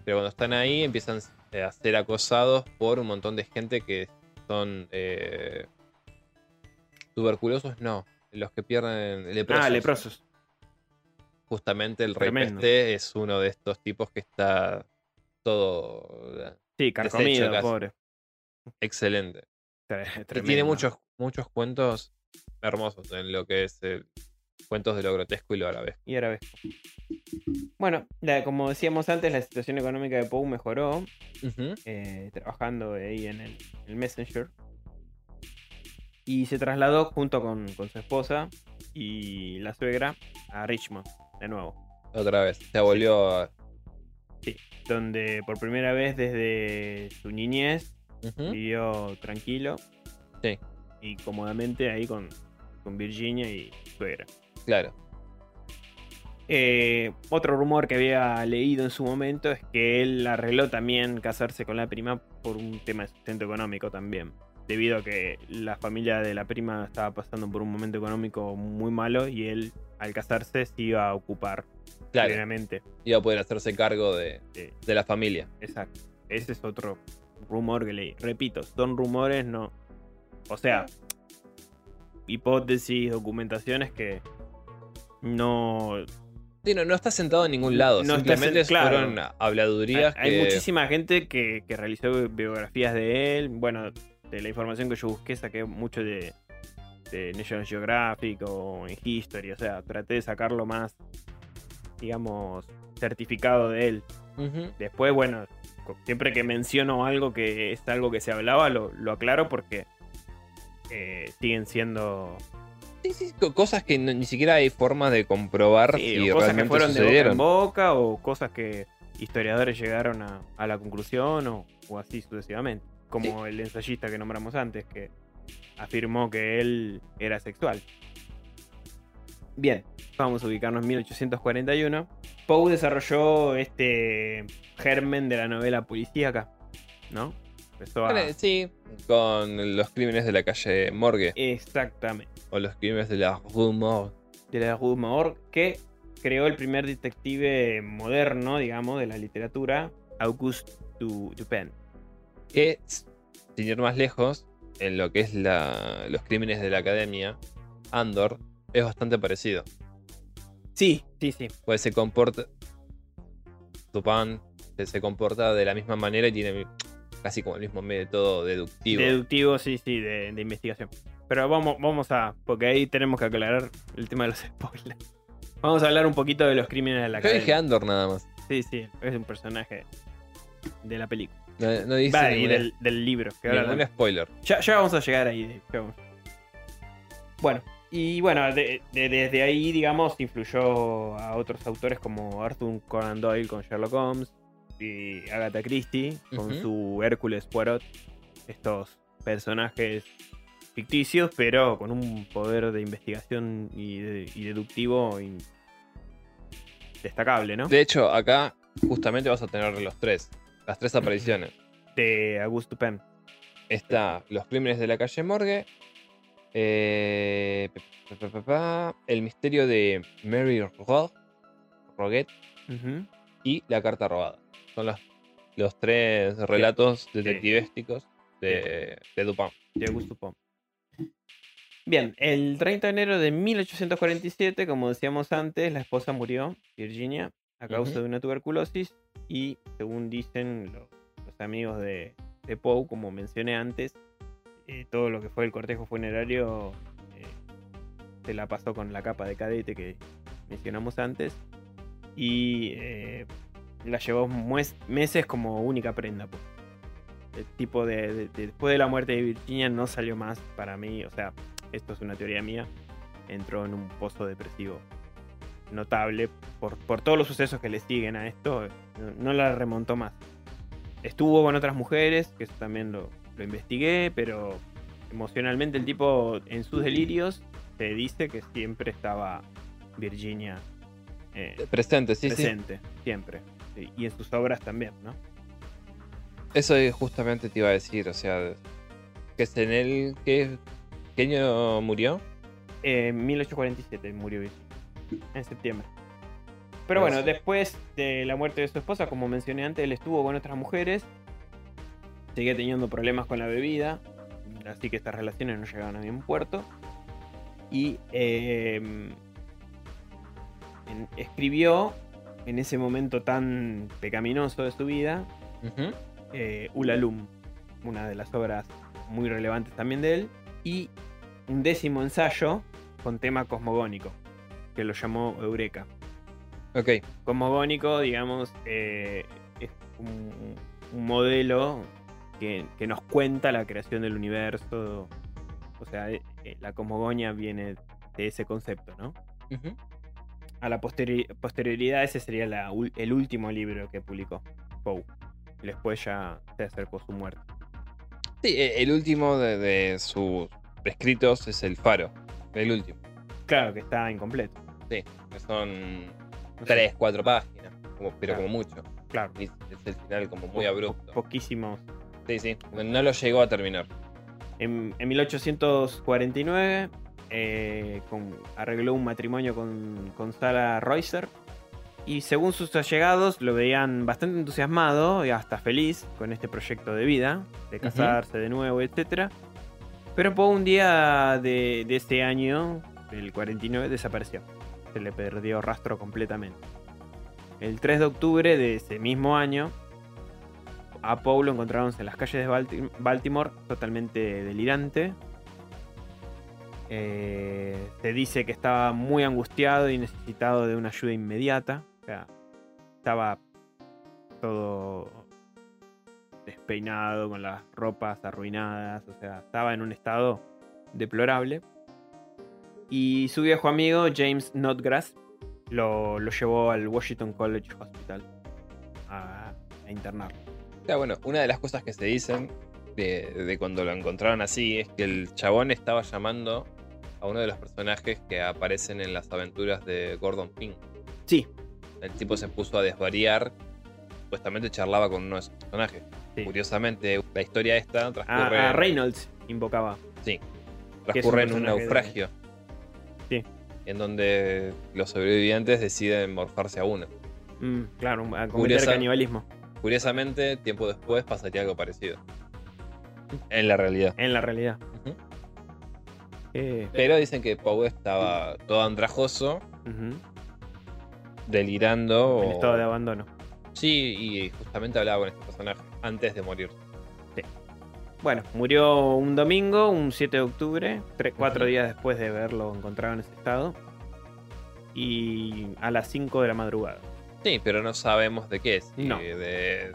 Pero cuando están ahí, empiezan eh, a ser acosados por un montón de gente que son. eh, tuberculosos, no. Los que pierden leprosos Ah, leprosos. justamente el rey Tremendo. peste es uno de estos tipos que está todo Sí, carcomido, pobre. excelente. Y tiene muchos, muchos cuentos hermosos en lo que es el- cuentos de lo grotesco y lo árabe. Y ves. Bueno, la- como decíamos antes, la situación económica de Poe mejoró eh, trabajando ahí en el, el Messenger. Y se trasladó junto con, con su esposa y la suegra a Richmond, de nuevo. Otra vez, se volvió. A- Donde por primera vez desde su niñez vivió tranquilo. Sí. Y cómodamente ahí con, con Virginia y suegra. Claro. Eh, otro rumor que había leído en su momento es que él arregló también casarse con la prima por un tema de sustento económico también. Debido a que la familia de la prima estaba pasando por un momento económico muy malo y él al casarse se iba a ocupar Claro. plenamente. Iba a poder hacerse cargo de, de- de la familia. Exacto. Ese es otro rumor que leí. Repito, son rumores, no. O sea, hipótesis, documentaciones que no Sí, no, no está sentado en ningún lado. No está Simplemente sen- claro. fueron habladurías Hay, hay que- muchísima gente que, que realizó biografías de él. Bueno, de la información que yo busqué saqué mucho de, de National Geographic o en History. O sea, traté de sacarlo más, digamos, certificado de él. Después, bueno, siempre que menciono algo que es algo que se hablaba, lo, lo aclaro porque eh, siguen siendo Sí, sí, co- cosas que no- ni siquiera hay forma de comprobar sí, si o cosas que fueron de boca sucedieron. en boca o cosas que historiadores llegaron a, a la conclusión o, o así sucesivamente. Como el ensayista que nombramos antes, que afirmó que él era sexual. Bien, vamos a ubicarnos en 1841. Poe desarrolló este germen de la novela policíaca, ¿no? Empezó a... Sí, con los crímenes de la calle Morgue Exactamente. o los crímenes de la Rue Morgue. de la Rue Morgue, que creó el primer detective moderno, digamos, de la literatura, Auguste Du- Dupin. Que, sin ir más lejos, en lo que es la- los crímenes de la academia, Andor es bastante parecido. Sí, sí, sí. Pues se comporta. Dupin se, comporta de la misma manera y tiene casi como el mismo método deductivo. Deductivo, sí, sí, de, de investigación. Pero vamos, vamos a. Porque ahí tenemos que aclarar el tema de los spoilers. Vamos a hablar un poquito de los crímenes de la Yo dije. Andor nada más. Sí, sí, es un personaje de la película. No, no dice Va, y del, del libro. Que ahora spoiler. Ya, ya vamos a llegar ahí. de- ya vamos. Bueno, y bueno, de- de- desde ahí, digamos, influyó a otros autores como Arthur Conan Doyle con Sherlock Holmes y Agatha Christie con su Hércules Poirot. Estos personajes ficticios, pero con un poder de investigación y, de- y deductivo destacable, ¿no? De hecho, acá justamente vas a tener los tres. Las tres apariciones. De Augusto Pen. Está Los crímenes de la calle Morgue. Eh, el misterio de Mary Ro- Roget y La carta robada. Son los, los tres relatos detectivísticos de, de Dupin. de Augusto Pom. Bien, el 30 de enero de 1847, como decíamos antes, la esposa murió, Virginia, a causa de una tuberculosis y, según dicen los, los amigos de, de Poe, como mencioné antes, eh, todo lo que fue el cortejo funerario eh, se la pasó con la capa de cadete que mencionamos antes y eh, la llevó meses como única prenda. pues. El tipo de, de- de- después de la muerte de Virginia no salió más para mí, o sea, esto es una teoría mía, entró en un pozo depresivo notable por, por todos los sucesos que le siguen a esto, no, no la remontó más. Estuvo con otras mujeres, que eso también lo, lo investigué, pero emocionalmente el tipo en sus delirios se dice que siempre estaba Virginia eh, Presente, sí, sí. presente, siempre. Y en sus obras también, ¿no? Eso es justamente te iba a decir. O sea, que es en el. ¿Qué, qué año murió? En 1847 murió Virginia, en septiembre. Pero bueno, después de la muerte de su esposa, como mencioné antes, él estuvo con otras mujeres, seguía teniendo problemas con la bebida, así que estas relaciones no llegaban a buen puerto. Y eh, en- escribió en ese momento tan pecaminoso de su vida Ujú. eh, Ulalum, una de las obras muy relevantes también de él, y un décimo ensayo con tema cosmogónico, que lo llamó Eureka. Ok. Cosmogónico, digamos, eh, es un, un modelo que, que nos cuenta la creación del universo. O sea, eh, eh, la cosmogonia viene de ese concepto, ¿no? A la posteri- posterioridad ese sería la el último libro que publicó Poe. Después ya se acercó su muerte. Sí, e- el último de, de sus escritos es El Faro. El último. Claro que está incompleto. Sí. Que son No sé, tres, cuatro páginas. como- pero Claro. como mucho. Claro. Es el final como muy abrupto. po- poquísimos. Sí, sí. No, lo llegó a terminar. En, en 1849 eh, con- arregló un matrimonio con, con Sarah Reuser. Y según sus allegados lo veían bastante entusiasmado y hasta feliz con este proyecto de vida, de casarse de nuevo, etc. Pero por un día de, de ese año, del 49, desapareció. Se le perdió rastro completamente. El 3 de octubre de ese mismo año, a Paul lo encontraron en las calles de Balti- Baltimore totalmente delirante. Eh, se dice que estaba muy angustiado y necesitado de una ayuda inmediata. O sea, estaba todo despeinado, con las ropas arruinadas. O sea, estaba en un estado deplorable. Y su viejo amigo, James Notgrass, lo, lo llevó al Washington College Hospital a, a internarlo. Ya, bueno, una de las cosas que se dicen de, de cuando lo encontraron así es que el chabón estaba llamando a uno de los personajes que aparecen en las aventuras de Gordon Pym. Sí, El tipo se puso a desvariar, supuestamente charlaba con uno de sus personajes. Sí. Curiosamente, la historia esta transcurre, a Reynolds invocaba. sí, transcurre en un de- naufragio. Sí. En donde los sobrevivientes deciden morfarse a uno. Mm, claro, a cometer Curiosa- canibalismo. Curiosamente, tiempo después pasaría algo parecido. En la realidad. En la realidad. Eh, Pero dicen que Poe estaba todo andrajoso, delirando. En o- estado de abandono. Sí, y justamente hablaba con este personaje antes de morir. Bueno, murió un domingo, un 7 de octubre, tre- cuatro Ujú. días después de haberlo encontrado en ese estado. Y a las 5 de la madrugada. Sí, pero no sabemos de qué es. y No. de-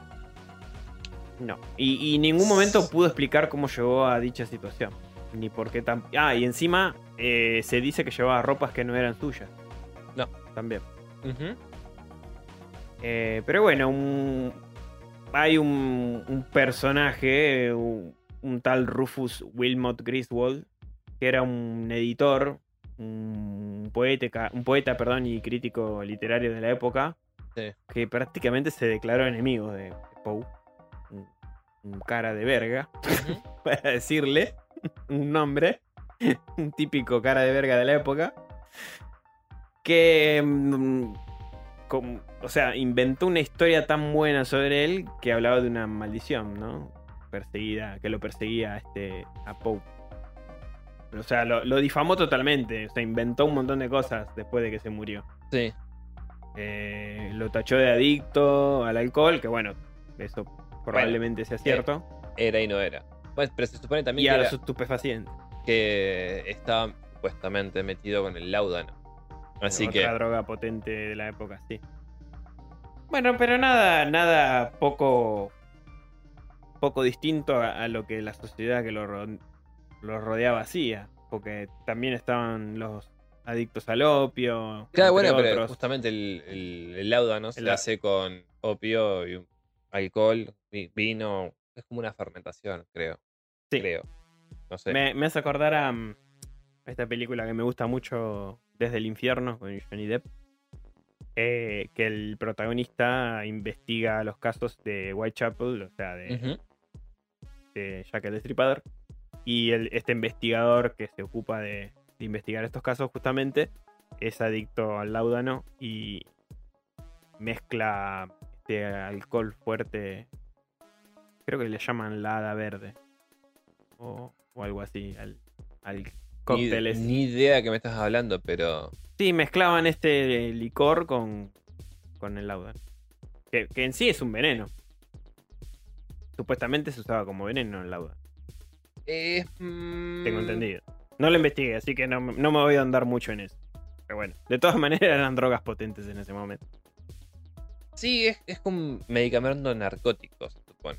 No. Y, en ningún momento pudo explicar cómo llegó a dicha situación. Ni por qué tan. Ah, y encima eh, se dice que llevaba ropas que no eran suyas. No. También. Eh, pero bueno, un- hay un, un personaje, un, un tal Rufus Wilmot Griswold, que era un editor, un poeta, un poeta perdón, y crítico literario de la época, Sí. que prácticamente se declaró enemigo de Poe. Un, un cara de verga, para decirle un nombre, un típico cara de verga de la época, que, mm, o sea, inventó una historia tan buena sobre él que hablaba de una maldición, ¿no? Perseguida, que lo perseguía este, a Poe. O sea, lo, lo difamó totalmente, o sea, inventó un montón de cosas después de que se murió. Sí. Eh, lo tachó de adicto al alcohol, que bueno, eso probablemente sea cierto. Era y no era. Pues, pero se supone también y que, a los estupefacientes. que estaba supuestamente metido con el láudano. Así Otra que. droga potente de la época, sí. Bueno, pero nada, nada poco. poco distinto a, a lo que la sociedad que lo, ro- lo rodeaba hacía. Porque también estaban los adictos al opio. Claro, bueno, pero justamente el, el, el láudano se hace con opio y alcohol, vi- vino. Es como una fermentación, creo. Sí. Creo. No sé. Me, me hace acordar a mm, esta película que me gusta mucho, Desde el infierno, con Johnny Depp. eh, que el protagonista investiga los casos de Whitechapel, o sea, de, Jack el Destripador. Y el- este investigador que se ocupa de, de investigar estos casos justamente es adicto al láudano y mezcla este alcohol fuerte. Creo que le llaman la hada verde. O, o algo así. Al, al Ni, cóctel ese. ni idea de qué me estás hablando, pero. Sí, mezclaban este licor con, con el láudano. Que, que en sí es un veneno. Supuestamente se usaba como veneno el láudano. Eh, mm, Tengo entendido. No lo investigué, así que no, me- no me voy a andar mucho en eso. Pero bueno, de todas maneras eran drogas potentes en ese momento. Sí, es, es un medicamento narcótico, se supone.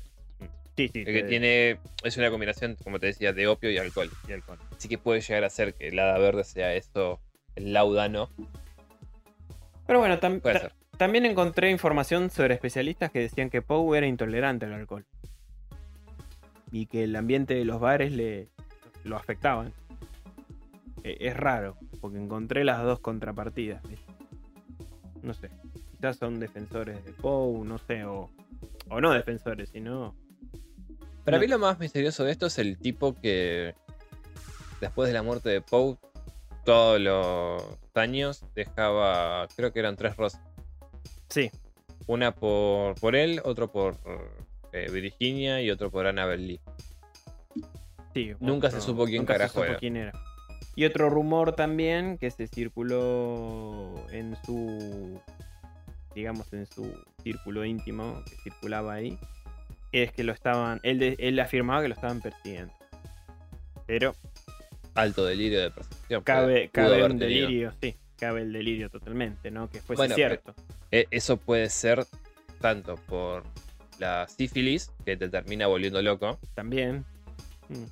Sí, sí. Que te- tiene. Es una combinación, como te decía, de opio y alcohol. y alcohol. Así que puede llegar a ser que el hada verde sea esto, el laudano. Pero bueno, tam- ta- también encontré información sobre especialistas que decían que Poe era intolerante al alcohol. Y que el ambiente de los bares le lo afectaban. Eh, Es raro, porque encontré las dos contrapartidas. No sé. Quizás son defensores de Poe, no sé, o, o no defensores, sino. Para No. mí lo más misterioso de esto es el tipo que después de la muerte de Poe, todos los años dejaba, creo que eran tres rosas. Sí, Una por, por él, otro por eh, Virginia y otro por Annabelle Lee. sí. Nunca se supo quién nunca se carajo supo era. quién era. Y otro rumor también que se circuló en su. digamos, en su círculo íntimo, que circulaba ahí, es que lo estaban. Él, de- él afirmaba que lo estaban persiguiendo. Pero Alto delirio de percepción. cabe, cabe un delirio, sí. Cabe el delirio totalmente, ¿no? Que fuese Bueno, cierto. Eh, Eso puede ser tanto por la sífilis, que te termina volviendo loco, También. Mm.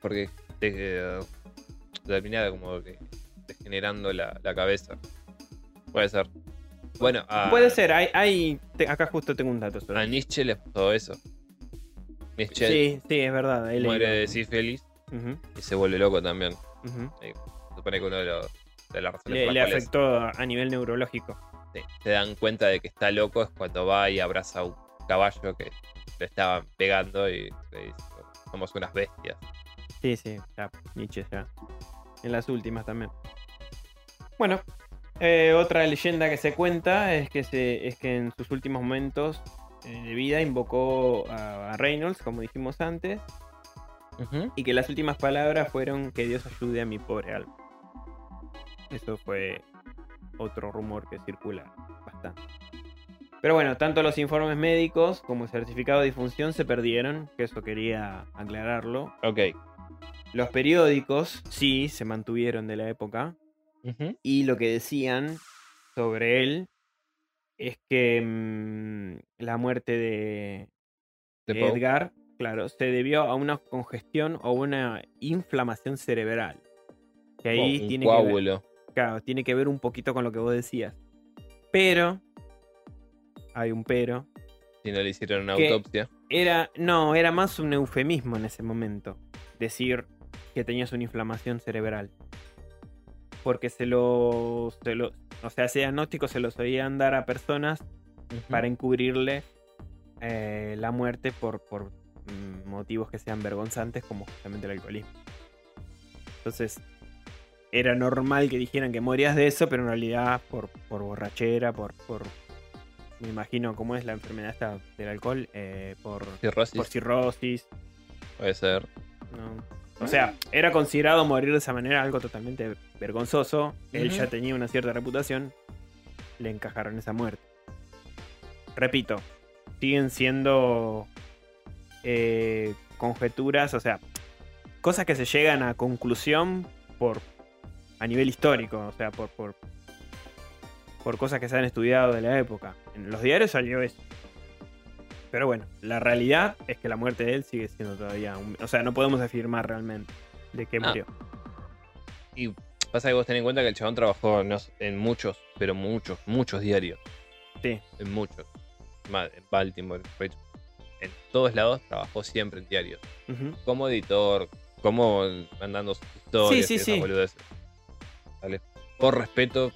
porque te, eh, termina como que degenerando la, la cabeza. Puede ser. Bueno, a, Puede ser, hay. hay te- acá justo tengo un dato sobre a. Nietzsche le pasó eso. Nietzsche Sí, sí, es verdad. he muere de sífilis Ujú, y se vuelve loco también. ujú. Se supone que uno de, los, de las razones Le, le afectó a a nivel neurológico. sí, se dan cuenta de que está loco es cuando va y abraza a un caballo que le estaban pegando y le dice, somos unas bestias. Sí, sí, ya, Nietzsche ya. En las últimas también. Bueno, eh, otra leyenda que se cuenta es que, se, es que en sus últimos momentos eh, de vida invocó a, a Reynolds, como dijimos antes, y que las últimas palabras fueron que Dios ayude a mi pobre alma. Eso fue otro rumor que circula bastante. Pero bueno, tanto los informes médicos como el certificado de difunción se perdieron, que eso quería aclararlo. Ok. Los periódicos sí se mantuvieron de la época y lo que decían sobre él es que mm, la muerte de De Poe. Edgar, claro, se debió a una congestión o una inflamación cerebral. Que ahí Oh, un tiene, que ver, claro, tiene que ver un poquito con lo que vos decías. Pero, hay un pero, Si no le hicieron una autopsia. era, no, era más un eufemismo en ese momento. Decir que tenías una inflamación cerebral. Porque se lo, se lo- o sea, ese diagnóstico se lo solían dar a personas para encubrirle eh, la muerte por, por mm, motivos que sean vergonzantes como justamente el alcoholismo. Entonces, era normal que dijeran que morías de eso, pero en realidad por, por borrachera, por, por... Me imagino cómo es la enfermedad esta del alcohol, eh, por, Cirrosis, por cirrosis. puede ser. ¿no? O sea, era considerado morir de esa manera algo totalmente vergonzoso. Él ya tenía una cierta reputación. Le encajaron esa muerte. Repito, siguen siendo eh, conjeturas, o sea, cosas que se llegan a conclusión por a nivel histórico, o sea, por, por, por cosas que se han estudiado de la época. En los diarios salió eso. Pero bueno, la realidad es que la muerte de él sigue siendo todavía un... O sea, no podemos afirmar realmente de qué Ah. murió. Y pasa que vos ten en cuenta que el chabón trabajó en muchos, pero muchos, muchos diarios. Sí. En muchos. En Baltimore, en todos lados trabajó siempre en diarios. Como editor, como mandando sus historias Sí, sí, y esas sí. boludeces. ¿Vale? Por respeto,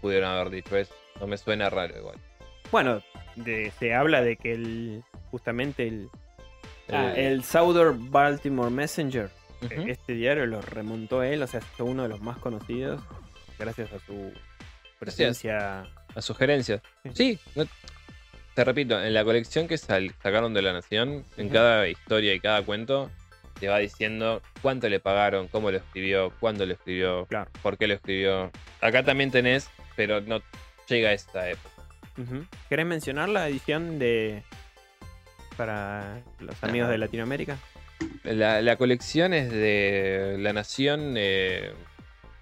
pudieron haber dicho eso. No me suena raro igual. Bueno, de- se habla de que el justamente el, ah, el Southern Baltimore Messenger, este diario lo remontó él, o sea, es uno de los más conocidos gracias a su presencia. A sugerencias. Sí, no- te repito, en la colección que sal- sacaron de La Nación, en cada historia y cada cuento, te va diciendo cuánto le pagaron, cómo lo escribió, cuándo lo escribió, Claro. por qué lo escribió. Acá también tenés, pero no llega a esta época. Ujú. ¿Querés mencionar la edición de para los amigos de Latinoamérica? La, la colección es de La Nación eh,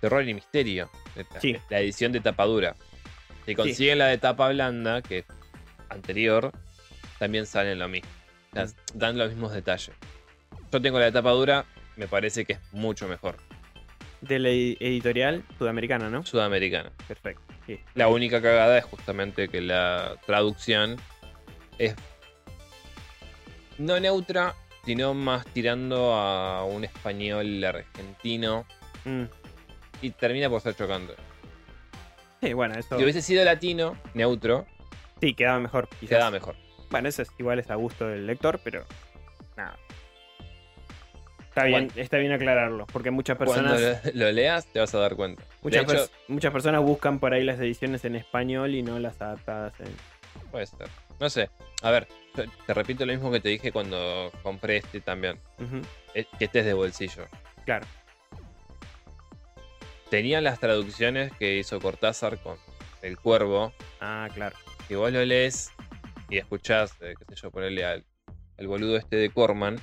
Terror y Misterio. La, Sí. la edición de tapadura. Si consiguen la de tapa blanda, que es anterior, también salen lo mismo. Sea, dan los mismos detalles. Yo tengo la de tapa dura, me parece que es mucho mejor. De la edi- editorial sudamericana, ¿no? Sudamericana. Perfecto. Sí. La única cagada es justamente que la traducción es no neutra, sino más tirando a un español argentino Mm. y termina por ser chocante. Sí, bueno, eso Si hubiese sido latino, neutro, sí quedaba mejor. quizás. quedaba mejor. Bueno, eso es igual es a gusto del lector, pero nada. Está bien, está bien aclararlo, porque muchas Cuando personas, lo, lo leas, te vas a dar cuenta. muchas, de hecho, pers- muchas personas buscan por ahí las ediciones en español y no las adaptadas en. puede ser. No sé. A ver, te repito lo mismo que te dije cuando compré este también. Es que este es de bolsillo. Claro. Tenían las traducciones que hizo Cortázar con El Cuervo. Ah, claro. Si vos lo lees y escuchás, eh, qué sé yo, ponerle al, al boludo este de Corman.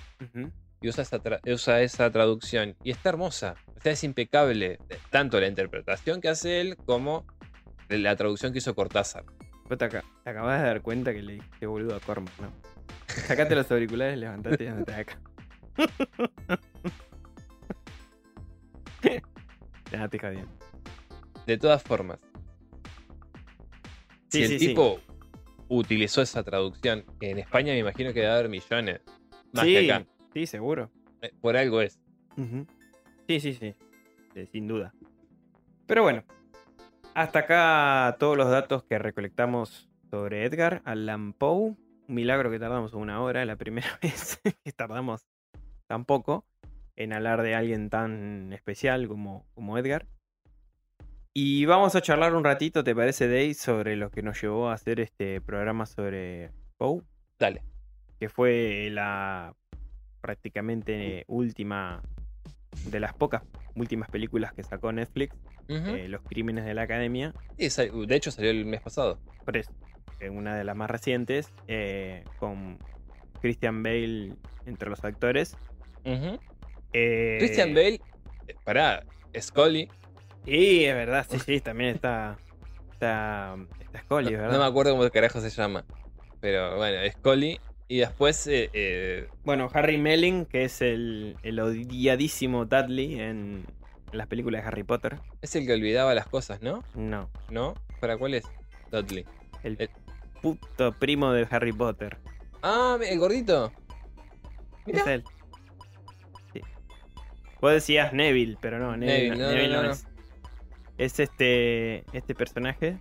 Y usa esa, usa esa traducción. Y está hermosa. O sea, es impecable. Tanto la interpretación que hace él como la traducción que hizo Cortázar. Vos te, aca- te acabas de dar cuenta que le dijiste boludo a Cormac, ¿no? Sacate los auriculares, levantate y andate acá. ya te jodiendo. De todas formas, Sí, si el sí. tipo utilizó esa traducción, que en España me imagino que debe haber millones, más sí, que acá, sí, seguro. eh, por algo es. Sí, sí, sí. Sin duda. Pero bueno. Hasta acá todos los datos que recolectamos sobre Edgar Allan Poe. Un milagro que tardamos una hora, la primera vez que tardamos tan poco en hablar de alguien tan especial como, como Edgar. Y vamos a charlar un ratito, ¿te parece, Dave, sobre lo que nos llevó a hacer este programa sobre Poe? Dale. que fue la prácticamente última de las pocas últimas películas que sacó Netflix, eh, Los Crímenes de la Academia, Sí, de hecho salió el mes pasado. por eso, eh, una de las más recientes, eh, con Christian Bale entre los actores. Eh, Christian Bale, pará, Scully, Sí, es verdad, sí, sí, también está. Está, está Scully, no, ¿verdad? no me acuerdo cómo carajo se llama, pero bueno, Scully. Y después, eh, eh, Bueno, Harry Melling, que es el, el odiadísimo Dudley en, en las películas de Harry Potter. es el que olvidaba las cosas, ¿no? No, ¿No? ¿Para cuál es? Dudley. el El- puto primo de Harry Potter. Ah, el gordito. Mirá. Es él. Sí. Vos decías Neville, pero no, Neville, Neville, no, no, Neville no, no no. es. Es este, este personaje.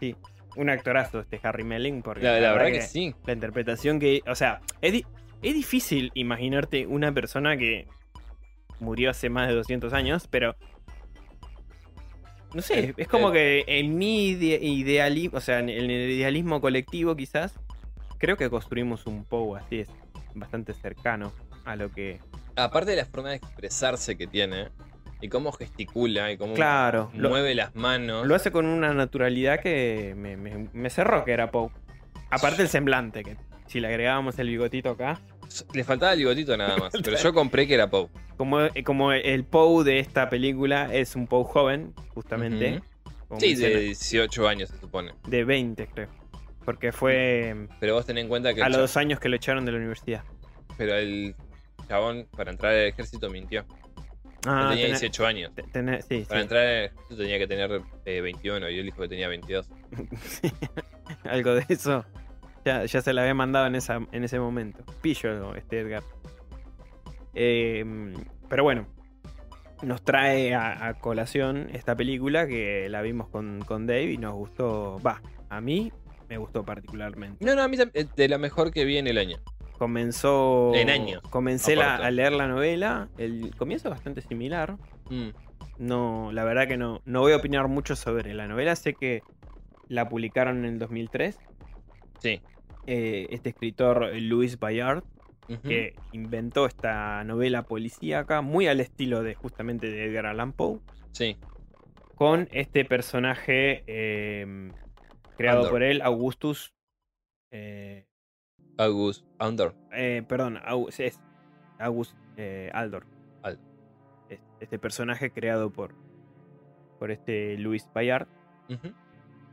Sí, un actorazo este Harry Melling. Porque La, la verdad que sí. la interpretación que. O sea, es, di- es difícil imaginarte una persona que murió hace más de 200 años, pero. No sé, Eh, es como eh. que en mi idealismo, o sea, en el idealismo colectivo quizás, creo que construimos un Poe así, es bastante cercano a lo que... Aparte de la forma de expresarse que tiene, y cómo gesticula, y cómo Claro, lo, mueve las manos. lo hace con una naturalidad que me, me- me cerró que era Poe. Aparte el semblante, que si le agregábamos el bigotito acá, Le faltaba el bigotito nada más. pero yo compré que era Poe. Como, como el Poe de esta película es un Poe joven, justamente. Sí, de 18 años se supone. de 20, creo. Porque fue Pero vos tenés en cuenta que a los dos años que lo echaron de la universidad. pero el chabón para entrar al ejército mintió. Ah, tenía tenés- 18 años. tenés- sí, Para sí. entrar ejército tenía que tener eh, 21 y él dijo que tenía 22. Algo de eso. Ya, ya se la había mandado en, esa, en ese momento. Pillo este Edgar. Eh, pero bueno. Nos trae a, a colación esta película que la vimos con, con Dave y nos gustó. Va, a mí me gustó particularmente. No, no, a mí eh, de la mejor que vi en el año. Comenzó. En años, Comencé la- a leer la novela. El comienzo es bastante similar. Mm. No, la verdad que no, no voy a opinar mucho sobre la novela. Sé que la publicaron en el 2003. Sí. eh, este escritor eh, Louis Bayard, que inventó esta novela policíaca, muy al estilo de justamente de Edgar Allan Poe, Sí. con este personaje eh, creado Andor. por él, Augustus. eh, August Under. eh, perdón, Au- es August eh, Aldor. Al- Es- Este personaje creado por, por este Louis Bayard.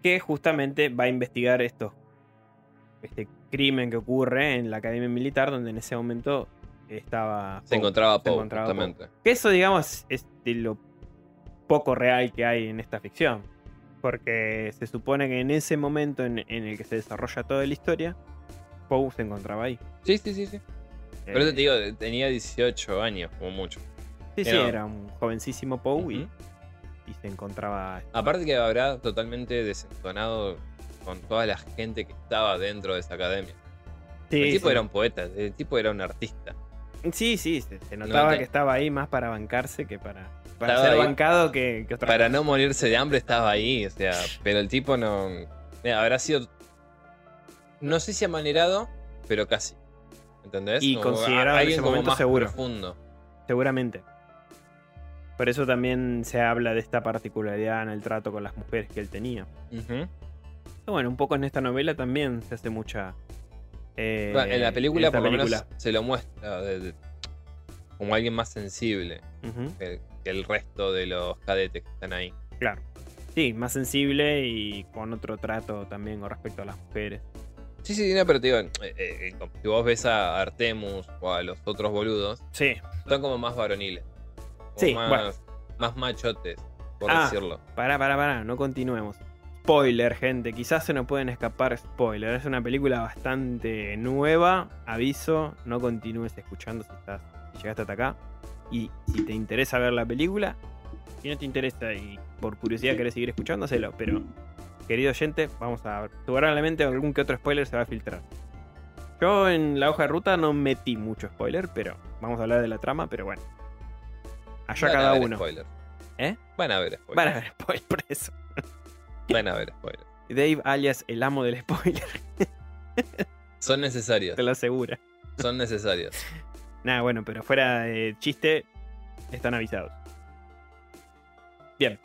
Que justamente va a investigar esto, este crimen que ocurre en la academia militar, donde en ese momento estaba. Se encontraba Se Poe, encontraba. Que eso, digamos, es de lo poco real que hay en esta ficción. Porque se supone que en ese momento en, en el que se desarrolla toda la historia, Poe se encontraba ahí. Sí, sí, sí, sí. Eh, te digo, tenía 18 años, como mucho. sí, sí, era- un jovencísimo Poe y, Ujú. y se encontraba. Aparte que habrá totalmente desentonado con toda la gente que estaba dentro de esa academia. Sí, el tipo sí. era un poeta, el tipo era un artista. Sí, sí, se, se notaba que estaba ahí más para bancarse que para, para ser ahí. bancado que, que otra Para cosa. no morirse de hambre estaba ahí, o sea, pero el tipo no... Mira, habrá sido... No sé si amanerado, pero casi. ¿Entendés? Y Como considerado en ese momento seguro. profundo. Seguramente. Por eso también se habla de esta particularidad en el trato con las mujeres que él tenía. Bueno, un poco en esta novela también se hace mucha. eh, Bueno, en la película por lo menos se lo muestra de- de- como alguien más sensible que, que el resto de los cadetes que están ahí. claro. Sí, más sensible y con otro trato también con respecto a las mujeres. Sí, sí, no, pero te digo, eh, eh, si vos ves a Artemus o a los otros boludos, Sí, son como más varoniles. Como Sí, más, bueno. más machotes, por Ah. decirlo. pará, pará, pará, no continuemos. Spoiler, gente, quizás se nos pueden escapar spoiler. Es una película bastante nueva. Aviso, no continúes escuchando si estás si llegaste hasta acá. Y si te interesa ver la película, si no te interesa y por curiosidad querés seguir escuchando, hacelo. Pero, querido oyente, vamos a ver. Seguramente algún que otro spoiler se va a filtrar. Yo en la hoja de ruta no metí mucho spoiler, pero vamos a hablar de la trama, pero bueno. Allá Van a cada haber uno. spoilers. ¿Eh? Van a ver spoilers. Van a ver spoiler por eso. Van a ver spoilers. Dave alias el amo del spoiler, Son necesarios. te lo asegura. Son necesarios. Nada, bueno, pero fuera de chiste, están avisados. Bien.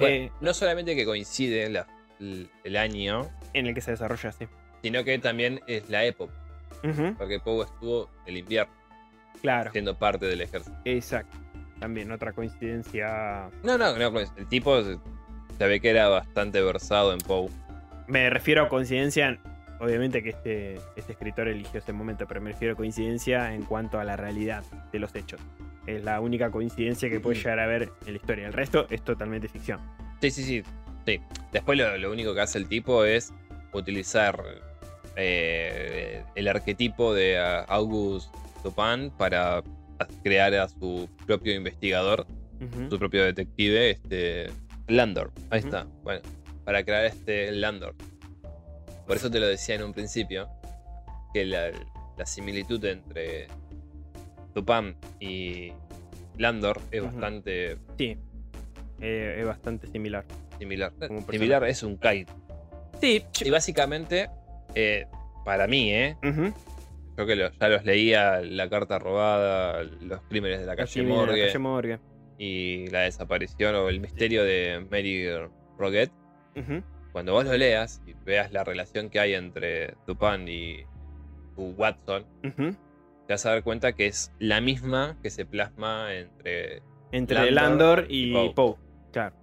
Bueno, Eh, no solamente que coincide la- el, año, en el que se desarrolla así. sino que también es la época. Porque Poe estuvo el invierno Claro, siendo parte del ejército. exacto. También otra coincidencia. No, no, no. pues, El tipo se se ve que era bastante versado en Poe. Me refiero a coincidencia. Obviamente que este, este escritor eligió ese momento, pero me refiero a coincidencia en cuanto a la realidad de los hechos. Es la única coincidencia que puede llegar a ver en la historia. El resto es totalmente ficción. Sí, sí, sí. sí. Después lo, lo único que hace el tipo es utilizar eh, el arquetipo de ah, August Dupin para crear a su propio investigador, su propio detective, este Landor. Ahí está. Bueno, para crear este Landor. Por eso te lo decía en un principio, que la, la similitud entre Tupam y Landor es bastante Sí. Eh, es bastante similar. similar. Similar es un kite. Sí. Y básicamente, eh, para mí, ¿eh? Yo que ya los leía, la carta robada, los crímenes de la calle la Morgue calle Morgue. y la desaparición o el misterio de Mary Roget. Ujú. Cuando vos lo leas y veas la relación que hay entre Dupin y tu Watson, te vas a dar cuenta que es la misma que se plasma entre. Entre Landor Landor, y y Poe. Claro.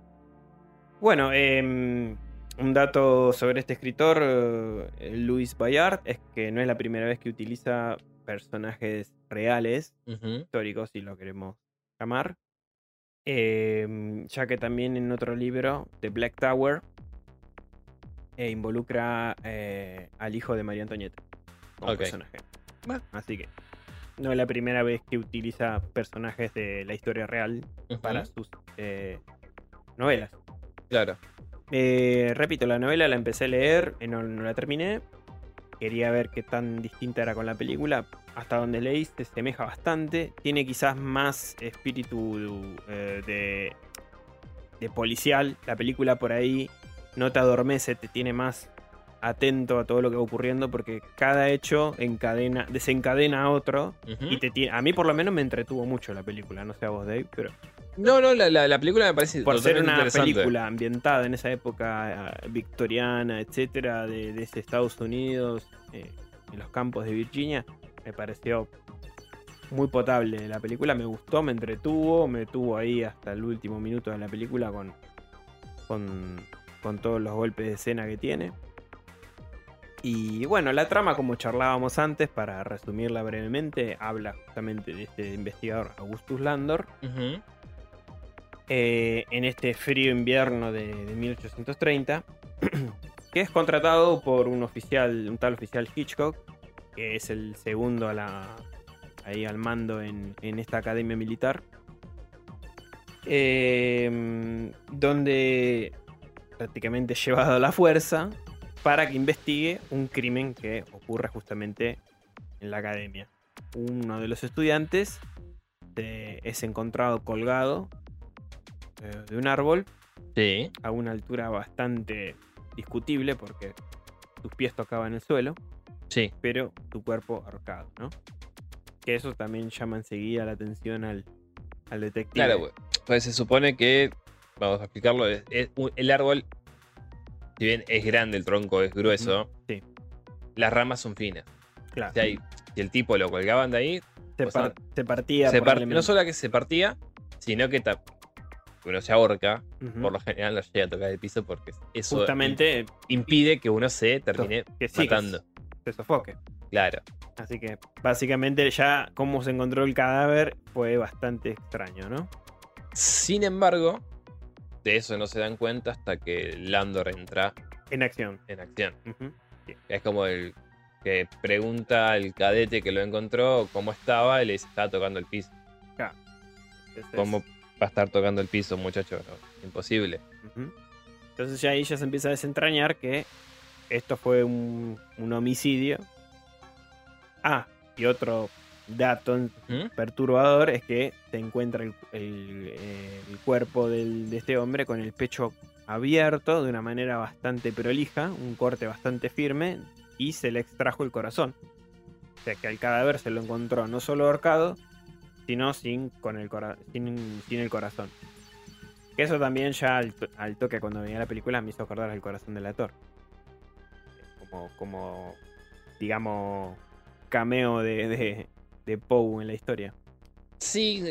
Bueno, em, un dato sobre este escritor, eh, Louis Bayard, es que no es la primera vez que utiliza personajes reales, históricos, si lo queremos llamar. Em, ya que también en otro libro, The Black Tower, eh, involucra eh, al hijo de María Antonieta como personaje. Bueno. Así que no es la primera vez que utiliza personajes de la historia real para sus eh, novelas. Claro. Eh, repito, la novela la empecé a leer, eh, no, no la terminé. Quería ver qué tan distinta era con la película. Hasta donde leí se semeja bastante. Tiene quizás más espíritu eh, de, de policial. La película por ahí no te adormece, te tiene más atento a todo lo que va ocurriendo porque cada hecho encadena, desencadena a otro. Y te tiene, a mí por lo menos me entretuvo mucho la película, no sé a vos Dave, pero No, no, la, la- la película me parece por ser una película ambientada en esa época eh, victoriana, etcétera, de, de Estados Unidos, eh, en los campos de Virginia, me pareció muy potable la película. Me gustó, me entretuvo, me tuvo ahí hasta el último minuto de la película con, con, con todos los golpes de escena que tiene. Y bueno, la trama, como charlábamos antes, para resumirla brevemente, habla justamente de este investigador Augustus Landor, eh, en este frío invierno de, de 1830, que es contratado por un oficial, un tal oficial Hitchcock, que es el segundo a la, ahí al mando en, en esta academia militar, eh, donde prácticamente llevado a la fuerza para que investigue un crimen que ocurre justamente en la academia. Uno de los estudiantes es encontrado colgado eh, de un árbol Sí. a una altura bastante discutible porque tus pies tocaban el suelo, Sí. pero tu cuerpo ahorcado, ¿no? Que eso también llama enseguida la atención al, al detective. Claro, pues, pues se supone que, vamos a explicarlo, es- es un- el árbol, si bien es grande, el tronco es grueso, Sí. las ramas son finas. Claro. Si, el tipo lo colgaban de ahí, se, o sea, par- se partía. se par- probablemente. no solo que se partía, sino que uno se ahorca, por lo general no llega a tocar el piso porque eso Justamente im- impide que uno se termine que sí, que matando. se sofoque. Claro. Así que básicamente ya cómo se encontró el cadáver fue bastante extraño, ¿no? Sin embargo, de eso no se dan cuenta hasta que Landor entra En acción. en acción. Es como el que pregunta al cadete que lo encontró cómo estaba y le dice, estaba tocando el piso. ¿Cómo va a estar tocando el piso, muchacho? No, imposible. Entonces ya ahí ya se empieza a desentrañar que esto fue un, un homicidio. Ah, y otro dato ¿Mm? perturbador es que se encuentra el, el, eh, el cuerpo del- de este hombre con el pecho abierto de una manera bastante prolija, un corte bastante firme, y se le extrajo el corazón. O sea que al cadáver se lo encontró no solo ahorcado, sino sin, con el, cora- sin, sin el corazón. Que eso también ya al, to- al toque cuando veía la película me hizo acordar al corazón del actor. Como, como digamos, cameo de, de, de Poe en la historia. Sí,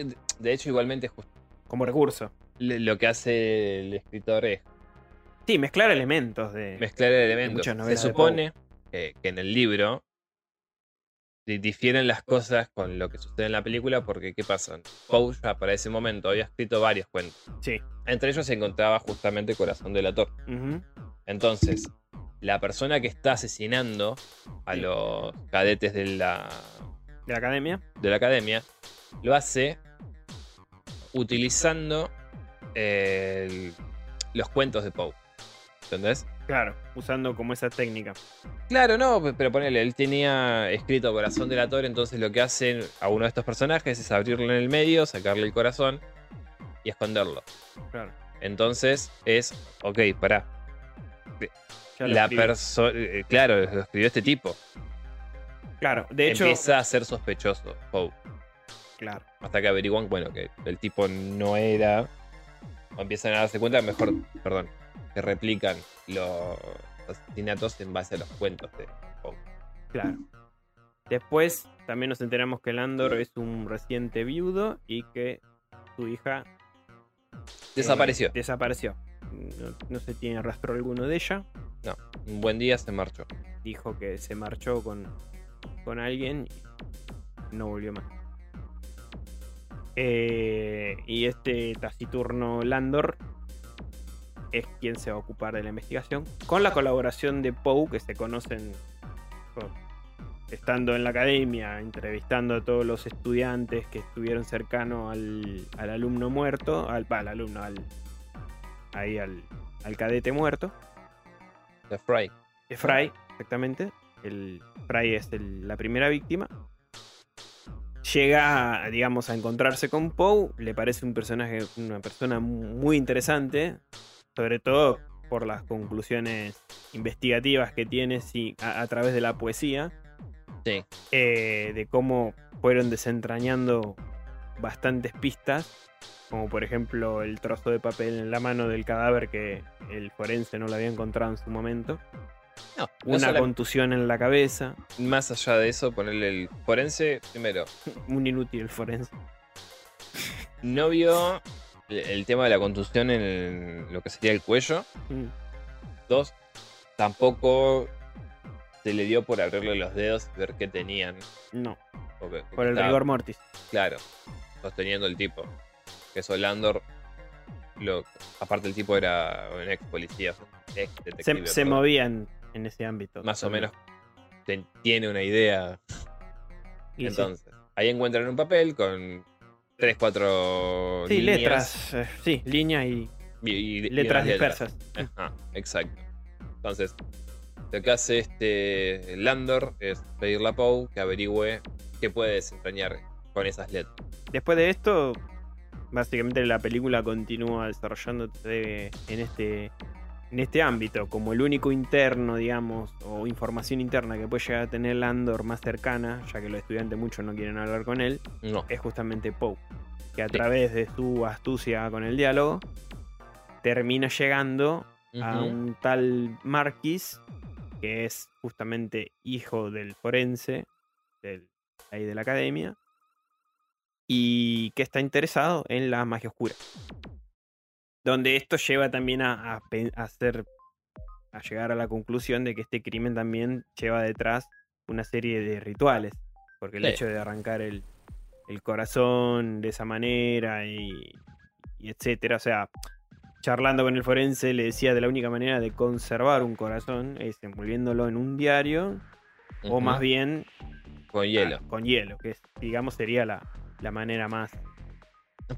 de- hecho, igualmente just- Como recurso. lo que hace el escritor es Sí, mezclar elementos de... mezclar elementos. muchas Se supone que, que en el libro di- difieren las cosas con lo que sucede en la película porque, ¿qué pasa? Poe ya para ese momento había escrito varios cuentos. Sí. Entre ellos se encontraba justamente Corazón del Ator. Ujú. Entonces, la persona que está asesinando a los cadetes de la, De la academia. de la academia lo hace utilizando el- los cuentos de Poe. ¿Entendés? Claro, usando como esa técnica. Claro, no, pe- pero ponele, él tenía escrito corazón delator, entonces lo que hacen a uno de estos personajes es abrirlo en el medio, sacarle el corazón y esconderlo. Claro. Entonces es, ok, pará. ya La persona, claro, lo escribió este tipo. Claro, de hecho. Empieza a ser sospechoso, Poe. Claro. Hasta que averiguan, bueno, que el tipo no era. O empiezan a darse cuenta, mejor, perdón, que replican los asesinatos en base a los cuentos de Poe. Claro. Después también nos enteramos que Landor es un reciente viudo y que su hija eh, Desapareció. desapareció. No, no se tiene rastro alguno de ella. Un buen día se marchó. Dijo que se marchó con, con alguien y no volvió más. Eh, y este taciturno Landor es quien se va a ocupar de la investigación con la colaboración de Poe, que se conocen con- estando en la academia, entrevistando a todos los estudiantes que estuvieron cercanos al, al alumno muerto, al, al alumno, al, ahí al, al cadete muerto. The Fry. Es Fry, exactamente. El Fry es el- la primera víctima. Llega, digamos, a encontrarse con Poe. Le parece un personaje, una persona muy interesante. Sobre todo por las conclusiones investigativas que tiene sí, a, a través de la poesía. Sí. eh, de cómo fueron desentrañando bastantes pistas. Como por ejemplo el trozo de papel en la mano del cadáver que el forense no lo había encontrado en su momento No, no una contusión en la cabeza. más allá de eso, ponerle el forense, primero, Un inútil el forense. no vio el, el tema de la contusión en el- lo que sería el cuello. Mm, Dos, tampoco se le dio por abrirle los dedos y ver qué tenían. No, porque- porque por el estaba- rigor mortis. Claro, sosteniendo el tipo. Que eso Landor, lo, aparte el tipo era un ex policía, ex detective. Se, movían en ese ámbito. Más o menos tiene una idea. Y sí. Entonces, ahí encuentran un papel con tres, cuatro Sí, líneas letras. eh, sí, línea y y- y- y letras dispersas. Ajá, exacto. Entonces, lo que hace este Landor es pedirle a Poe que averigüe qué puede desentrañar con esas letras. Después de esto, básicamente la película continúa desarrollándose en este, en este ámbito, como el único interno, digamos, o información interna que puede llegar a tener Landor más cercana, ya que los estudiantes muchos no quieren hablar con él, No, es justamente Poe, que a Sí. través de su astucia con el diálogo, termina llegando a un tal Marquis, que es justamente hijo del forense, del, ahí de la academia, y que está interesado en la magia oscura. Donde esto lleva también a, a pe- a hacer, a llegar a la conclusión de que este crimen también lleva detrás una serie de rituales. Porque el Sí. hecho de arrancar el, el corazón de esa manera y, y etcétera, o sea, charlando con el forense le decía de la única manera de conservar un corazón es envolviéndolo en un diario o más bien con hielo. ah, con hielo, que es, digamos sería la, la manera más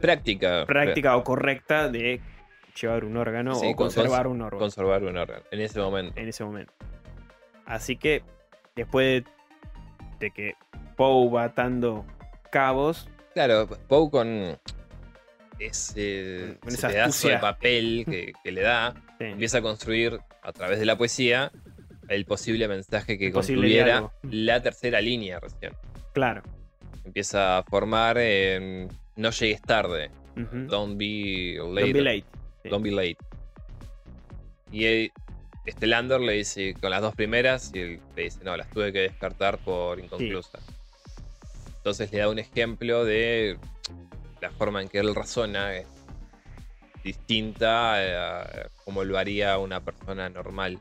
Práctica. práctica o correcta de llevar un órgano Sí, o con- conservar cons- un órgano Conservar un órgano en ese momento. en ese momento. Así que después de, que Poe va atando cabos, Claro, Poe con ese, Con ese esa pedazo astucia. de papel que, que le da, sí, empieza a construir a través de la poesía el posible mensaje que El diálogo. la tercera línea recién. claro. Empieza a formar en No llegues tarde, Don't be late. Don't be late. Sí. Don't be late. Y él- este Landor le dice con las dos primeras y él le dice, no, las tuve que descartar por inconclusas. Entonces le da un ejemplo de la forma en que él razona es distinta a como lo haría una persona normal.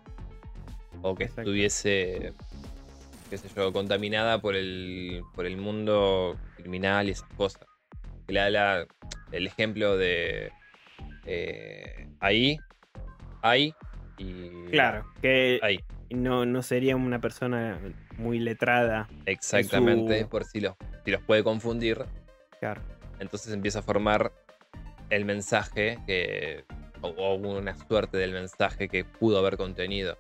O que Exacto. estuviese, qué sé yo, contaminada por el, por el mundo criminal y esas cosas. Le da la- el ejemplo de eh, ahí, ahí y Claro, que ahí. no, no sería una persona muy letrada. Exactamente, su- por si los, si los puede confundir. Claro. Entonces empieza a formar el mensaje que. O, o una suerte del mensaje que pudo haber contenido.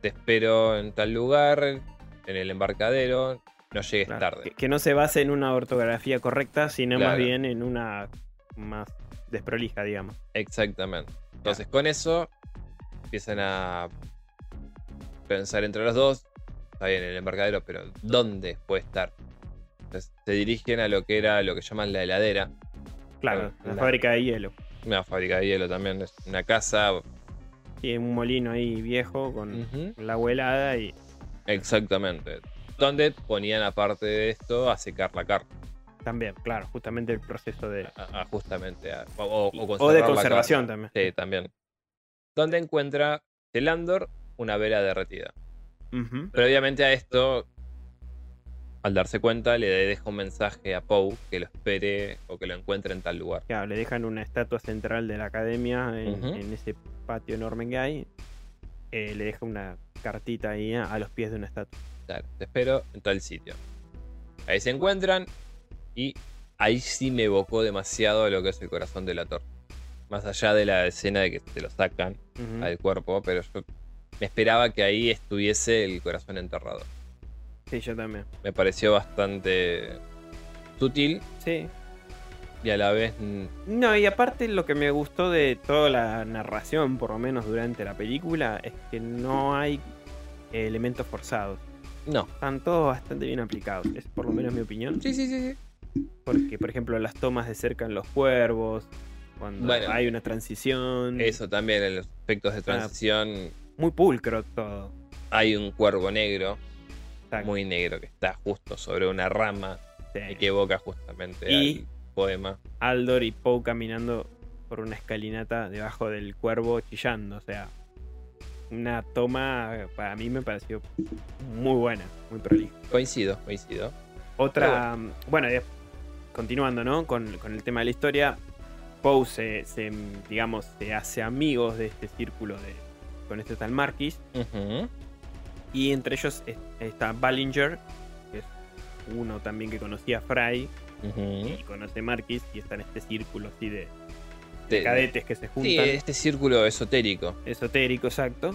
Te espero en tal lugar, en el embarcadero, no llegues claro. tarde. Que, que no se base en una ortografía correcta, sino más bien en una más desprolija, digamos. Exactamente. Entonces, con eso empiezan a pensar entre los dos. Está bien, en el embarcadero, pero ¿dónde puede estar? Entonces, se dirigen a lo que era lo que llaman la heladera. Claro, Claro, la la- fábrica de hielo. Una fábrica de hielo también. Es una casa. Sí, un molino ahí viejo con la agua helada y Exactamente. Donde ponían, aparte de esto, a secar la carne. También, claro, justamente el proceso de. A- a justamente. a- o, o- o O de conservación también. Sí, también. Donde encuentra Telandor una vela derretida. Ujú. Pero obviamente a esto, al darse cuenta, le deja un mensaje a Poe que lo espere o que lo encuentre en tal lugar. Claro, le dejan una estatua central de la academia en, ese patio enorme que hay. Eh, le deja una cartita ahí a, a los pies de una estatua. Claro, te espero en tal sitio. Ahí se encuentran y ahí sí me evocó demasiado lo que es el corazón del actor. Más allá de la escena de que te lo sacan al cuerpo, pero yo me esperaba que ahí estuviese el corazón enterrado. Sí, yo también. Me pareció bastante sutil Sí. y a la vez No, y aparte lo que me gustó de toda la narración, por lo menos durante la película, es que no hay elementos forzados. no. Están todos bastante bien aplicados. Es por lo menos mi opinión. Sí, sí, sí, sí. Porque, por ejemplo, las tomas de cerca en los cuervos, cuando Bueno. hay una transición. Eso también, en los efectos de transición, Muy pulcro todo. hay un cuervo negro, Exacto. muy negro, que está justo sobre una rama Sí. y que evoca justamente Y- al poema. Aldor y Poe caminando por una escalinata debajo del cuervo chillando. O sea, una toma para mí me pareció muy buena, muy prolija. Coincido, coincido. Otra, bueno, ya continuando, ¿no? Con, con el tema de la historia, Poe se, se, digamos, se hace amigos de este círculo de, con este tal Marquis. Y entre ellos es- está Ballinger, que es uno también que conocía a Fry y conoce a Marquis y está en este círculo así de De- cadetes que se Sí, juntan. este círculo esotérico. esotérico, exacto.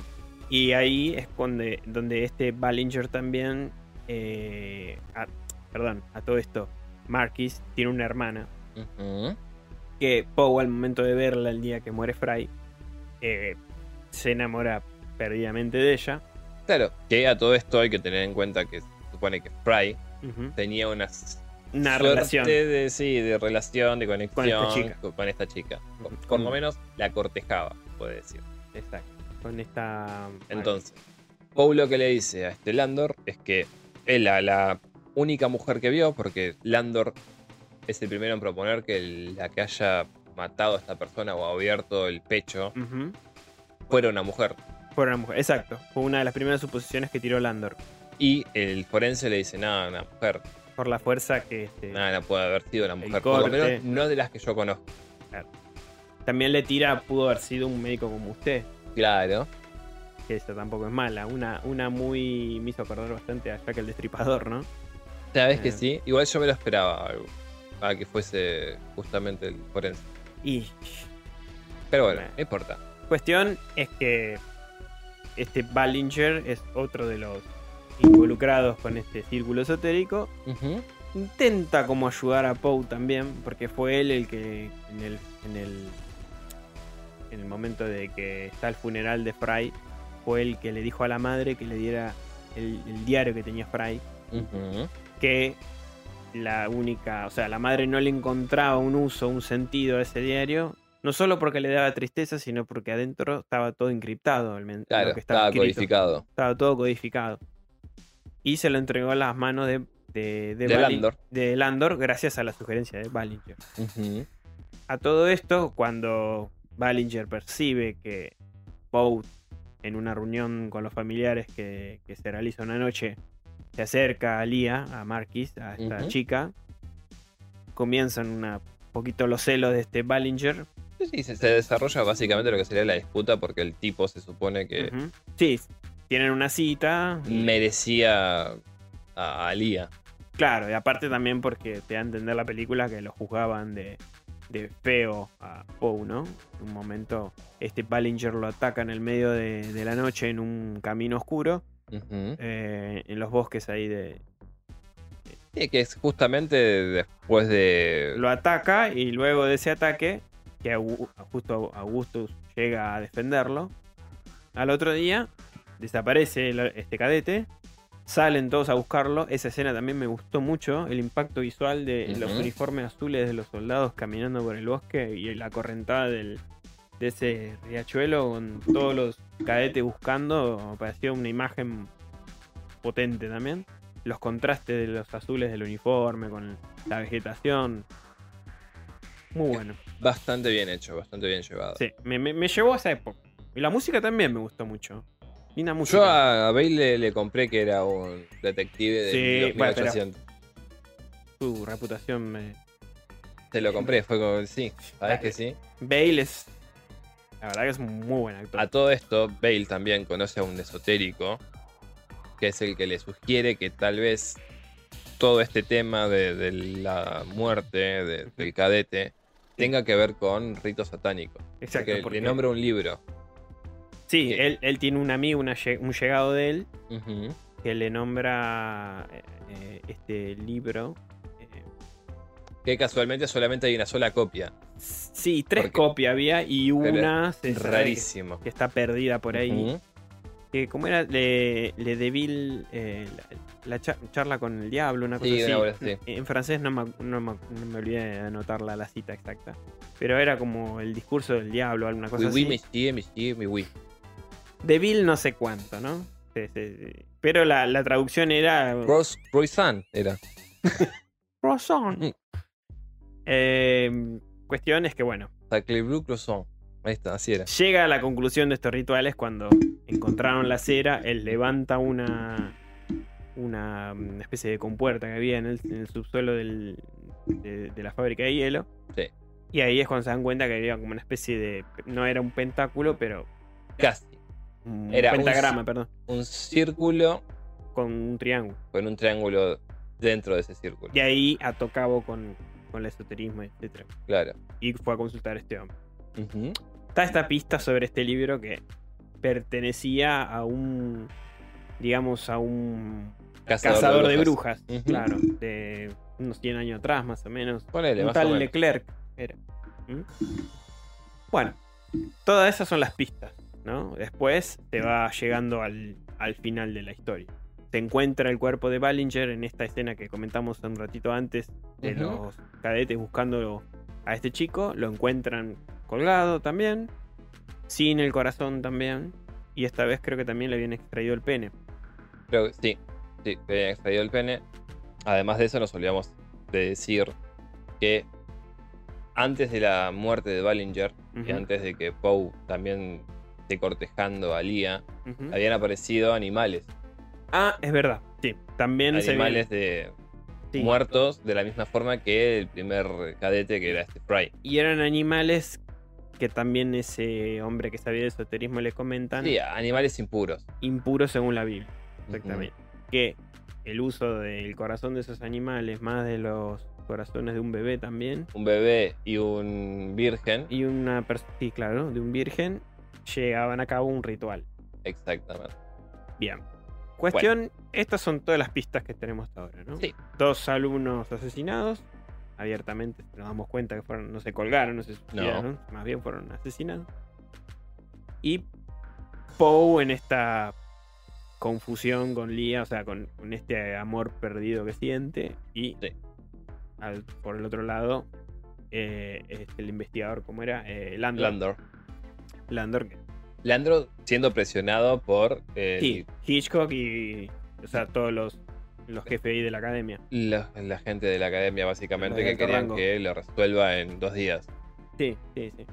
Y ahí es donde este Ballinger también, eh, a- perdón, a todo esto, Marquis tiene una hermana que Poe al momento de verla el día que muere Fry, eh, se enamora perdidamente de ella. Claro, que a todo esto hay que tener en cuenta que se supone que Fry tenía una s- Una relación. de sí, de relación, de conexión chica. con, con esta chica. Por Con- lo menos la cortejaba, puede decir. Exacto. Con esta. Entonces, Poe lo que le dice a este Landor es que es la, la única mujer que vio, porque Landor es el primero en proponer que el- la que haya matado a esta persona o abierto el pecho fuera una mujer. Fue una mujer. Exacto. Fue una de las primeras suposiciones que tiró Landor. Y el forense le dice, nada, una mujer, Por la fuerza que. este, nada, no puede haber sido una mujer. Por lo menos no de las que yo conozco. También le tira, pudo haber sido un médico como usted. Claro. Que esa tampoco es mala. Una, una muy. Me hizo acordar bastante a Jack el Destripador, ¿no? Sabes que Eh. sí. Igual yo me lo esperaba algo. A que fuese justamente el forense. Y. Pero bueno, no importa. Cuestión es que. Este Ballinger es otro de los involucrados con este círculo esotérico. Intenta como ayudar a Poe también, porque fue él el que en el, en el en el momento de que está el funeral de Fry, fue el que le dijo a la madre que le diera el, el diario que tenía Fry, Que la única, o sea, la madre no le encontraba un uso, un sentido a ese diario, no solo porque le daba tristeza, sino porque adentro estaba todo encriptado, el Claro, lo que estaba codificado. Estaba todo codificado. Y se lo entregó a las manos de, de, De Landor. de Landor gracias a la sugerencia de Ballinger. A todo esto, cuando Ballinger percibe que Poe, en una reunión con los familiares que, que se realiza una noche, se acerca a Lia, a Marquis, a esta chica, comienzan un poquito los celos de este Ballinger. Sí, sí, se, se desarrolla básicamente lo que sería la disputa porque el tipo se supone que Ujú. Sí, tienen una cita. y- merecía a, a Lía. Claro, y aparte también porque te da a entender la película que lo juzgaban de, de feo a Poe, ¿no? En un momento, este Ballinger lo ataca en el medio de, de la noche en un camino oscuro, Eh, en los bosques ahí de. Sí, que es justamente después de. Lo ataca y luego de ese ataque, que justo Augustus llega a defenderlo, al otro día desaparece el- este cadete. Salen todos a buscarlo. Esa escena también me gustó mucho. El impacto visual de los uniformes azules de los soldados caminando por el bosque y la correntada del, de ese riachuelo con todos los cadetes buscando. Me pareció una imagen potente también. Los contrastes de los azules del uniforme con la vegetación. Muy bueno. Bastante bien hecho, bastante bien llevado. Sí, me, me- me llevó a esa época. Y la música también me gustó mucho. Linda música. Yo a, Bale le, le compré que era un detective de Sí, bueno, pero- 1800. Su reputación me... Te lo compré, fue como, sí, sabes que sí. Bale es... La verdad que es un muy buen actor. A todo esto, Bale también conoce a un esotérico, que es el que le sugiere que tal vez todo este tema de, de la muerte de- del cadete tenga que ver con ritos satánicos. Exacto. Porque porque- le nombra un libro. Sí, que- él, él tiene un amigo, una un llegado de él, que le nombra eh, eh, este libro. eh, Que casualmente solamente hay una sola copia. Sí, tres copias había y una sabe que- está perdida por ahí. Que como era Le, Le Devil, eh, la, la cha- charla con el diablo, una cosa Sí, así. así. En francés no me, no me- no me olvidé de anotar la, cita exacta. Pero era como el discurso del diablo, alguna cosa Oui, oui, así. monsieur, monsieur, oui, oui. Devil no sé cuánto, ¿no? Sí, sí, sí. Pero la, la traducción era... Croissant era. Croissant. Mm. Eh, cuestión es que, bueno, Croissant. Ahí está, así era. llega a la conclusión de estos rituales cuando encontraron la cera, él levanta una una mm, especie de compuerta que había en el, en el subsuelo del- de, de la fábrica de hielo. Sí. Y ahí es cuando se dan cuenta que había como una especie de... No era un pentáculo, pero... Casi. Un Era un pentagrama, perdón. Un círculo Con un triángulo. con un triángulo dentro de ese círculo. Y ahí ató cabo con, con el esoterismo, etc. Claro. Y fue a consultar a este hombre. Está esta pista sobre este libro que pertenecía a un, digamos, a un cazador, de brujas, claro, de unos 100 años atrás más o menos. Ponele, un tal. Leclerc era. ¿Mm? Bueno, todas esas son las pistas, ¿no? Después te va llegando al, al final de la historia. Se encuentra el cuerpo de Ballinger en esta escena que comentamos un ratito antes de los cadetes buscando a este chico. Lo encuentran colgado también, sin el corazón también. Y esta vez creo que también le habían extraído el pene. Creo que sí. Sí, le habían extraído el pene. Además de eso, nos olvidamos de decir que antes de la muerte de Ballinger y antes de que Poe también esté cortejando a Lía, ujú. habían aparecido animales. Ah, es verdad. Sí, también se Animales de sí. muertos de la misma forma que el primer cadete que era este Fry. Y eran animales que también ese hombre que sabía de esoterismo le comentan Sí, animales impuros. impuros según la Biblia. Exactamente. Que el uso del corazón de esos animales, más de los corazones de un bebé también, Un bebé y un virgen. y una persona, sí, claro, de un virgen, llegaban a cabo un ritual. Exactamente. Bien. Cuestión, estas son todas las pistas que tenemos hasta ahora, ¿no? Sí. Dos alumnos asesinados, abiertamente nos damos cuenta que fueron, no se colgaron, no se suicidaron, más bien fueron asesinados. Y Poe en esta confusión con Lia, o sea, con, con este amor perdido que siente. Y Sí. al- por el otro lado, eh, este, el investigador, ¿cómo era? Eh, Landor. Landor. Landor, que- Landor siendo presionado por eh, sí, Hitchcock y o sea, todos los, los jefes ahí de la academia. la, la gente de la academia, básicamente, que querían rango. que lo resuelva en dos días. Sí, sí, sí.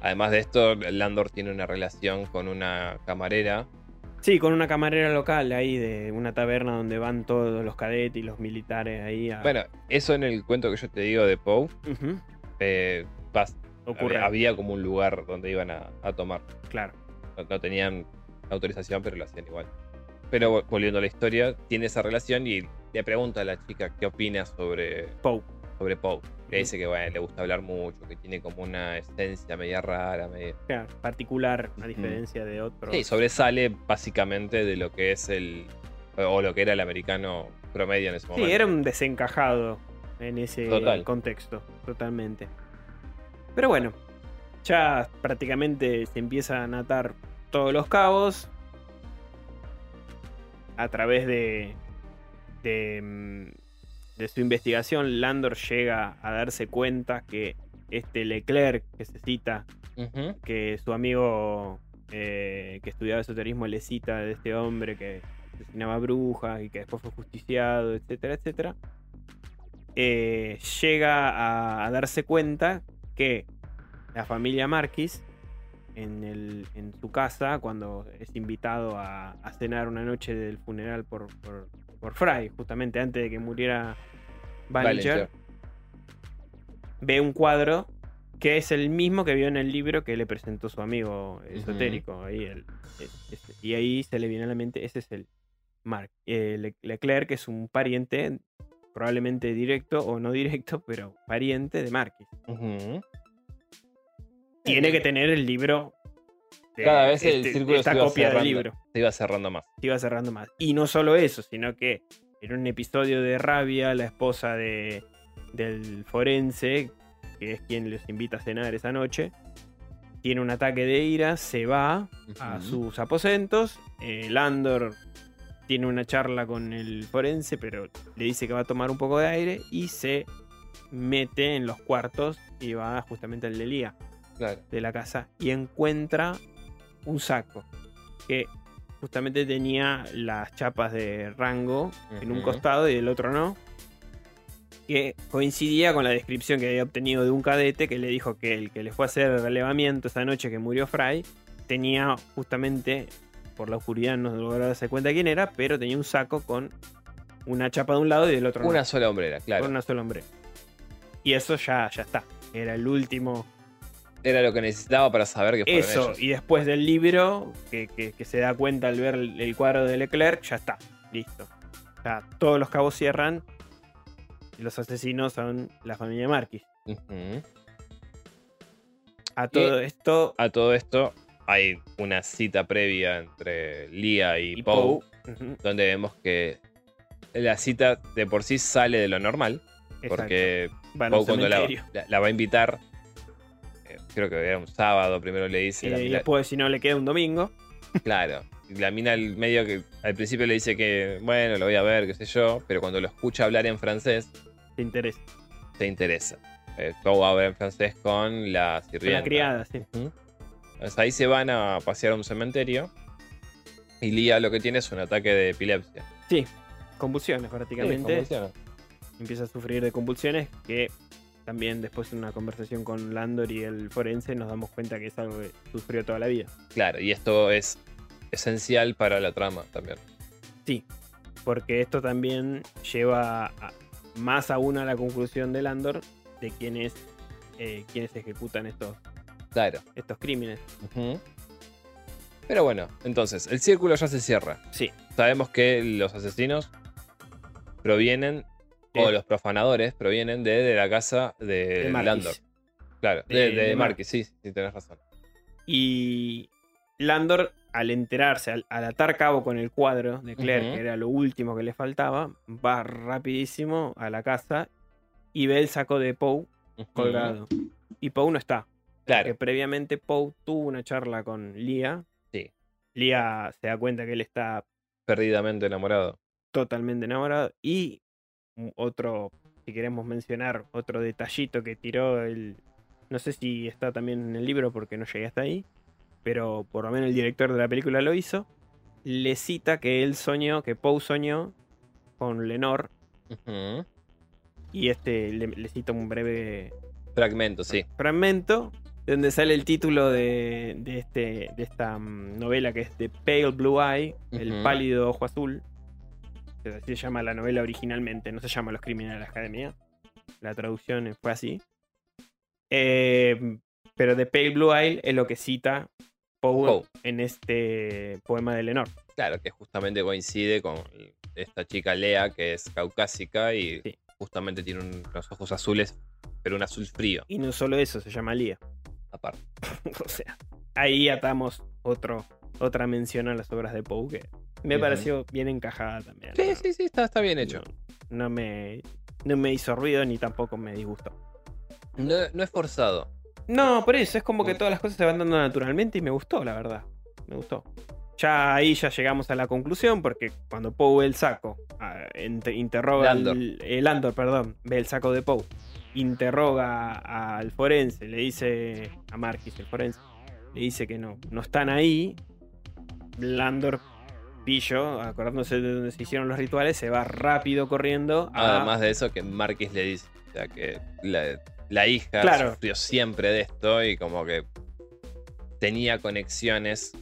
Además de esto, Landor tiene una relación con una camarera. Sí, con una camarera local ahí de una taberna donde van todos los cadetes y los militares ahí a... Bueno, eso en el cuento que yo te digo de Poe, eh, ocurre. había, había como un lugar donde iban a, a tomar. Claro. No, no tenían autorización, pero lo hacían igual. pero vo- volviendo a la historia, tiene esa relación y le pregunta a la chica qué opina sobre, Poe. sobre Poe. Le dice que bueno, le gusta hablar mucho, que tiene como una esencia media rara, media... Claro, particular, a diferencia de otros. Sí, sobresale básicamente de lo que es el. o lo que era el americano promedio en ese Sí, momento. era un desencajado en ese Total. contexto, totalmente. Pero bueno, ya prácticamente se empiezan a atar todos los cabos a través de, de, mm, de su investigación. Landor llega a darse cuenta que este Leclerc que se cita que su amigo eh, que estudiaba esoterismo le cita de este hombre que asesinaba brujas y que después fue justiciado, etcétera, etcétera, eh, llega a, a darse cuenta que la familia Marquis en, el- en su casa, cuando es invitado a, a cenar una noche del funeral por, por, por Fry, justamente antes de que muriera Ballinger, Ballinger. ve un cuadro que es el mismo que vio en el libro que le presentó su amigo esotérico. ahí el- es- es- y ahí se le viene a la mente, ese es el Mark. eh, Le- Leclerc, que es un pariente, probablemente directo o no directo, pero pariente de Marquis. Ujú. Tiene que tener el libro. de Cada vez el este- círculo esta se iba copia del cerrando. libro. Se iba cerrando más. Se iba cerrando más. Y no solo eso, sino que en un episodio de Rabia, la esposa de, del forense, que es quien los invita a cenar esa noche, tiene un ataque de ira, se va a sus aposentos. eh, Landor tiene una charla con el forense, pero le dice que va a tomar un poco de aire y se mete en los cuartos y va justamente al de Lía Claro. de la casa y encuentra un saco que justamente tenía las chapas de rango en un costado y el otro no. Que coincidía con la descripción que había obtenido de un cadete que le dijo que el que le fue a hacer el relevamiento esa noche que murió Fry tenía justamente, por la oscuridad no logró darse cuenta quién era, pero tenía un saco con una chapa de un lado y del otro no Una sola hombrera, claro. con una sola hombre. Y eso ya, ya está. Era el último. Era lo que necesitaba para saber que fueron Eso, ellos. y después del libro, que, que- que se da cuenta al ver el, cuadro de Leclerc, ya está. Listo. Sea, todos los cabos cierran. Y los asesinos son la familia Marquis. A todo esto. A todo esto, hay una cita previa entre Lía y, Y Poe, donde vemos que la cita de por sí sale de lo normal, exacto. porque Poe cuando la, cementerio. la- la va a invitar, eh, creo que era un sábado, primero le dice, la Y después, si no le queda un domingo. claro, y la mina al medio que al principio le dice que, bueno, lo voy a ver, qué sé yo, pero cuando lo escucha hablar en francés, Te interesa. te interesa. Eh, Poe habla en francés con la Con sirvienta. la criada, sí. Ujú. Entonces ahí se van a pasear a un cementerio y Lía lo que tiene es un ataque de epilepsia. Sí. Convulsiones, prácticamente. Sí, empieza a sufrir de convulsiones que también después de una conversación con Landor y el forense nos damos cuenta que es algo que sufrió toda la vida. Claro, y esto es esencial para la trama también. Porque esto también lleva a- más aún a la conclusión de Landor de quiénes, eh, quiénes ejecutan estos, Claro. estos crímenes. Pero bueno, entonces, el círculo ya se cierra. Sí. Sabemos que los asesinos provienen, o Eh. los profanadores provienen de, de la casa de, de. Landor. Claro, de, De- de, de Marquis, sí, sí, tenés razón. Y Landor, al enterarse, al, al atar cabo con el cuadro de Claire, que era lo último que le faltaba, va rapidísimo a la casa y ve el saco de Poe colgado. Y Poe no está. Claro, Que previamente Poe tuvo una charla con Lia. Sí. Lia se da cuenta que él está perdidamente enamorado. totalmente enamorado. Y otro, si queremos mencionar, otro detallito que tiró el. No sé si está también en el libro porque no llegué hasta ahí. Pero por lo menos el director de la película lo hizo. Le cita que él soñó, que Poe soñó con Lenore. Ujú. Y este le, le cita un breve Fragmento, sí. fragmento donde sale el título de, de este, de esta mm, novela que es The Pale Blue Eye, el pálido ojo azul. Así se llama la novela originalmente, no se llama Los Crímenes de la Academia. La traducción fue así. Eh, pero The Pale Blue Eye es lo que cita Poe en este poema de Lenore. Claro, que justamente coincide con esta chica Lea, que es caucásica y Sí. justamente tiene un- los ojos azules, pero un azul frío, Y no solo eso, se llama Lía. Aparte. o sea, ahí atamos otro, otra mención a las obras de Poe que me pareció bien encajada también. Sí, ¿no? sí, sí, está, está bien hecho. No, no me, no me hizo ruido ni tampoco me disgustó. No, no es forzado. No, por eso es como que todas las cosas se van dando naturalmente y me gustó, la verdad. Me gustó. Ya ahí ya llegamos a la conclusión porque cuando Poe ve el saco, ah, int- interroga al el Andor, perdón, ve el saco de Poe, interroga al forense, le dice a Marquis, el forense, le dice que no, no están ahí. Landor pillo, acordándose de donde se hicieron los rituales, se va rápido corriendo. a- Además de eso, que Marquis le dice, o sea, que la, la hija Claro. sufrió siempre de esto y como que tenía conexiones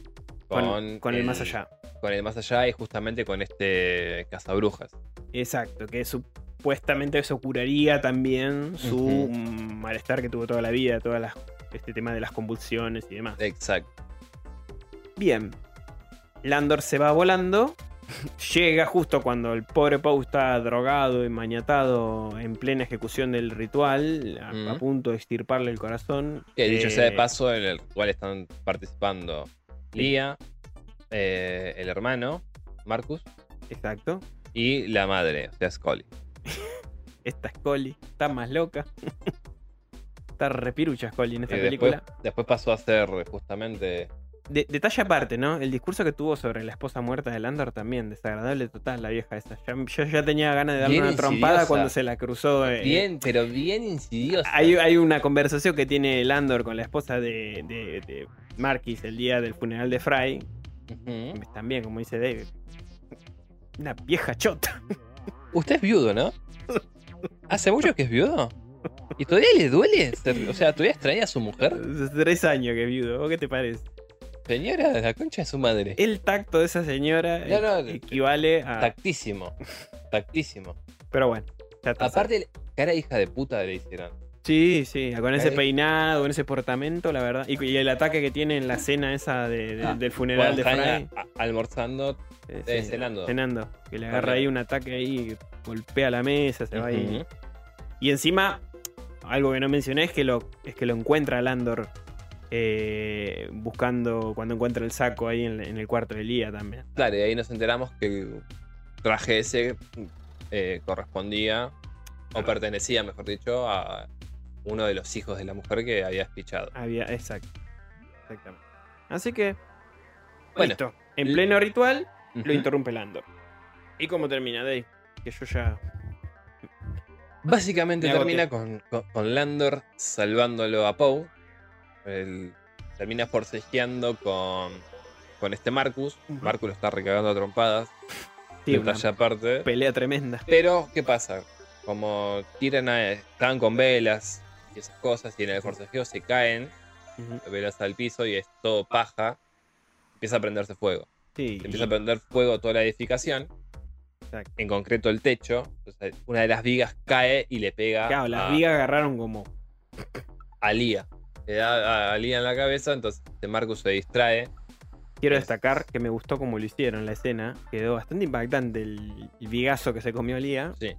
con, con, con el más allá. Con el más allá y justamente con este cazabrujas. Exacto, que supuestamente eso curaría también su malestar que tuvo toda la vida, todo este tema de las convulsiones y demás. Exacto. Bien, Landor se va volando, llega justo cuando el pobre Poe está drogado y maniatado en plena ejecución del ritual, a, punto de extirparle el corazón. Que dicho sea de Eh, paso, en el cual están participando Lía, eh, el hermano, Marcus, Exacto. y la madre, o sea, Scully. Esta Scully está más loca. está repirucha Scully en esta Y película. después, después pasó a ser justamente. De- detalle aparte, ¿no? El discurso que tuvo sobre la esposa muerta de Landor también, desagradable total, la vieja esa. Ya- yo ya tenía ganas de darle Bien una trompada cuando se la cruzó. eh, Bien, pero bien insidiosa. Hay, hay una conversación que tiene Landor con la esposa de, de, de Marquis el día del funeral de Fry. También, como dice David. Una vieja chota. Usted es viudo, ¿no? ¿Hace mucho que es viudo? ¿Y todavía le duele? O sea, ¿todavía extraña a su mujer? Hace Tres años que es viudo. ¿Vos qué te parece? Señora, la concha de su madre. El tacto de esa señora No, no, equivale a. Tactísimo. Tactísimo. Pero bueno. ya. Aparte, cara hija de puta le hicieron. Sí, sí, con ese peinado, con ese portamento, la verdad. Y, y el ataque que tiene en la cena esa de- de- Ah, del funeral de Fry. a- almorzando. Eh, sí, cenando. Cenando. Que le agarra ahí un ataque ahí, golpea la mesa, se va ahí. Y encima, algo que no mencioné es que lo, es que lo encuentra Landor eh, buscando cuando encuentra el saco ahí en, en el cuarto de Lía también. Claro, y ahí nos enteramos que el traje ese eh, correspondía, o pertenecía, mejor dicho, a uno de los hijos de la mujer que había espichado. Había, exacto. Exactamente. Así que, Bueno. listo. En pleno ritual, lo interrumpe Landor. ¿Y cómo termina, Dave? Que yo ya. Básicamente termina con, con- con Landor salvándolo a Poe. Termina forcejeando con, con este Marcus. Marcus lo está recagando a trompadas. Sí, una aparte. pelea tremenda. Pero, ¿qué pasa? Como tiran a, estaban con velas y esas cosas, y en el forcejeo se caen las velas al piso y es todo paja. Empieza a prenderse fuego. Sí, empieza a prender fuego toda la edificación, exacto. en concreto el techo. Entonces, una de las vigas cae y le pega Claro, las a, vigas agarraron como. a Lía. Le da a, a Lía en la cabeza, entonces este Marcus se distrae. Quiero Es- destacar que me gustó como lo hicieron la escena. Quedó bastante impactante el, el vigazo que se comió Lía. Sí.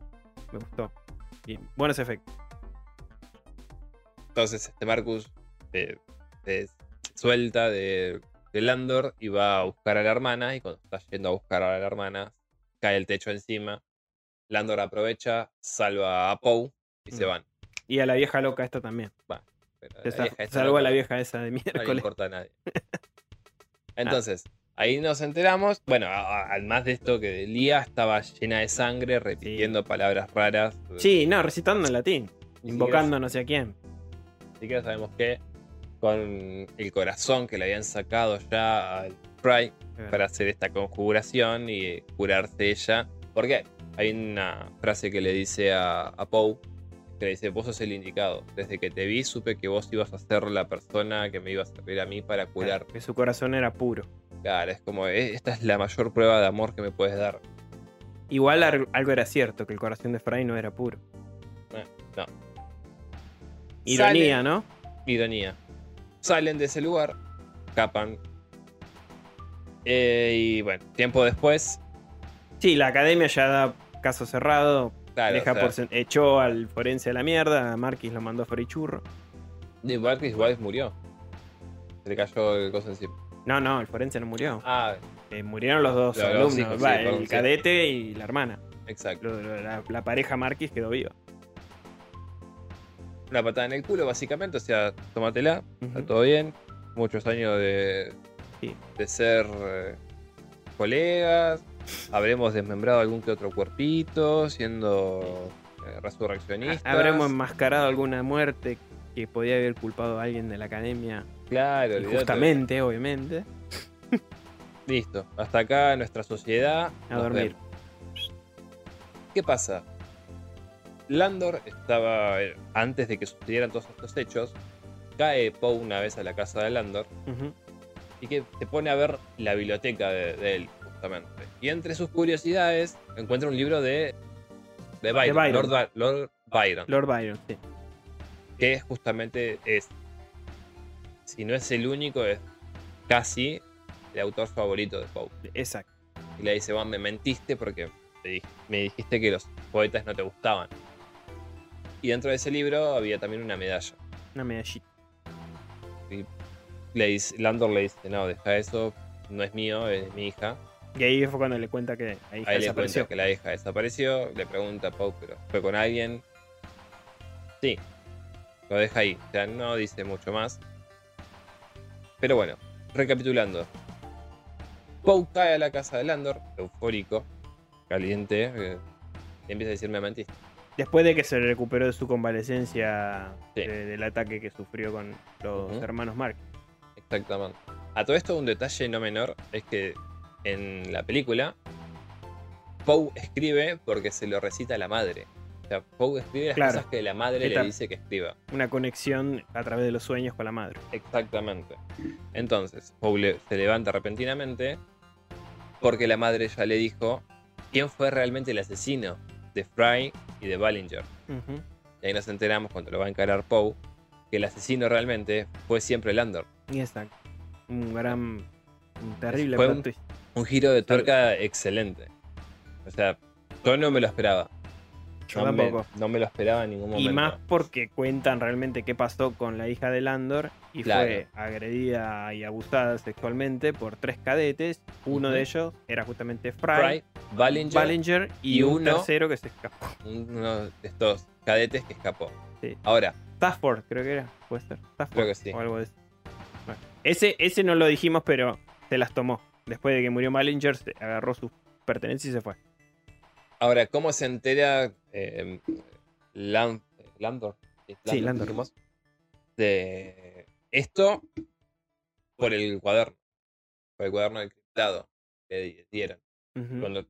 Me gustó. Bien, buenos efectos. Entonces este Marcus eh, se suelta de, de Landor y va a buscar a la hermana. Y cuando está yendo a buscar a la hermana, cae el techo encima. Landor aprovecha, salva a Poe y se Mm. van. Y a la vieja loca esta también. Pero Se la sa- vieja esta salvó a la vieja esa de No le miércoles. importa a nadie. Entonces, ahí nos enteramos. Bueno, además de esto, que Lía estaba llena de sangre, repitiendo palabras raras. Sí, no, recitando en latín. Invocando no sé a quién. Ni siquiera sabemos qué. Con el corazón que le habían sacado ya al Fry para hacer esta conjuración y curarse ella. Porque hay una frase que le dice a, a Poe, que le dice, vos sos el indicado. Desde que te vi supe que vos ibas a ser la persona que me iba a servir a mí para curar. Claro, que su corazón era puro. Claro, es como, eh, esta es la mayor prueba de amor que me puedes dar. Igual algo era cierto, que el corazón de Fry no era puro. Eh, no. Ironía, ¿no? Ironía. Salen de ese lugar, escapan. Eh, y bueno, tiempo después, Sí, la academia ya da caso cerrado. claro, deja o sea, por echó al forense a la mierda. A Marquis lo mandó a Forichurro. Nick Barkis igual murió. Se le cayó el coso encima. No, no, el forense no murió. Ah, Eh, murieron los dos Los alumnos. hijos, Va, sí, perdón, el sí. cadete y la hermana. exacto. La, la pareja Marquis quedó viva. Una patada en el culo, básicamente. O sea, tómatela. Está Ujú. todo bien. Muchos años de, Sí. de ser eh, colegas. Habremos desmembrado algún que otro cuerpito, siendo eh, resurreccionistas. Habremos enmascarado alguna muerte que podía haber culpado a alguien de la academia. Claro. Justamente, obviamente. Listo. Hasta acá nuestra sociedad. A dormir. vemos. ¿Qué pasa? Landor estaba. eh, Antes de que sucedieran todos estos hechos, cae Poe una vez a la casa de Landor y que se pone a ver la biblioteca de, de él, justamente. Y entre sus curiosidades encuentra un libro de, de Byron, Byron. Lord, Ba- Lord Byron, Lord Byron, sí. que justamente es, si no es el único, es casi el autor favorito de Poe. Exacto. Y le dice, Juan, me mentiste porque me dijiste que los poetas no te gustaban. Y dentro de ese libro había también una medalla. Una medallita. Le dice, Landor le dice, no, deja eso, no es mío, es mi hija. Y ahí fue cuando le cuenta que la hija Ahí le desapareció. cuenta que la hija desapareció, le pregunta a Poe, pero ¿fue con alguien? Sí, lo deja ahí, o sea, no dice mucho más. Pero bueno, recapitulando. Poe cae a la casa de Landor, eufórico, caliente, eh, y empieza a decirme mentiste. Después de que se recuperó de su convalecencia Sí. de- del ataque que sufrió con los hermanos Mark. Exactamente. A todo esto, un detalle no menor es que en la película, Poe escribe porque se lo recita la madre. O sea, Poe escribe las Claro. cosas que la madre Esta- le dice que escriba. Una conexión a través de los sueños con la madre. Exactamente. Entonces, Poe se levanta repentinamente porque la madre ya le dijo quién fue realmente el asesino de Fry y de Ballinger. Y ahí nos enteramos cuando lo va a encarar Poe que el asesino realmente fue siempre Landor. Y exacto. Un gran. Un terrible Fue un-. Un giro de tuerca excelente. O sea, yo no me lo esperaba. Yo no, me, tampoco. no me lo esperaba en ningún momento. Y más porque cuentan realmente qué pasó con la hija de Landor y Claro. fue agredida y abusada sexualmente por tres cadetes. Uno de ellos era justamente Fry, Fry, Ballinger, Ballinger y, y un uno- tercero que se escapó. uno de estos cadetes que escapó. Sí. Ahora, Stafford, creo que era. ¿Puede ser? Stafford. Creo que sí. O algo de eso. Bueno, ese, ese no lo dijimos, pero se las tomó. Después de que murió Ballinger, se agarró sus pertenencias y se fue. ahora, ¿cómo se entera eh, Lan- Landor? Sí, Landor. dijimos, De esto por el cuaderno. Por el cuaderno encriptado que di- dieron. Cuando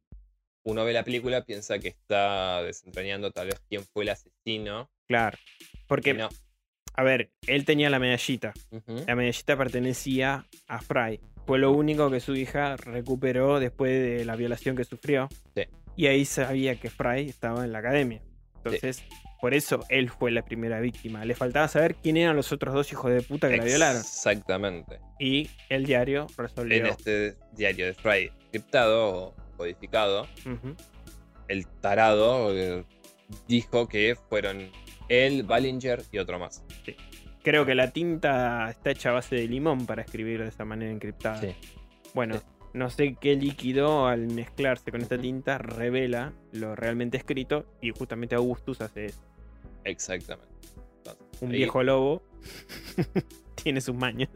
uno ve la película, piensa que está desentrañando tal vez quién fue el asesino. Claro. Porque, no. a ver, él tenía la medallita. La medallita pertenecía a Fry. Fue lo único que su hija recuperó después de la violación que sufrió. Sí. Y ahí sabía que Fry estaba en la academia. Entonces, por eso él fue la primera víctima. Le faltaba saber quién eran los otros dos hijos de puta que la violaron. Exactamente. Y el diario resolvió. En este diario de Fry encriptado o codificado, el tarado eh, dijo que fueron él, Ballinger y otro más. Creo que la tinta está hecha a base de limón para escribir de esa manera encriptada. Sí. Bueno, Sí. No sé qué líquido al mezclarse con esta tinta revela lo realmente escrito y justamente Augustus hace eso. Exactamente. Entonces Un ahí, viejo lobo tiene sus mañas.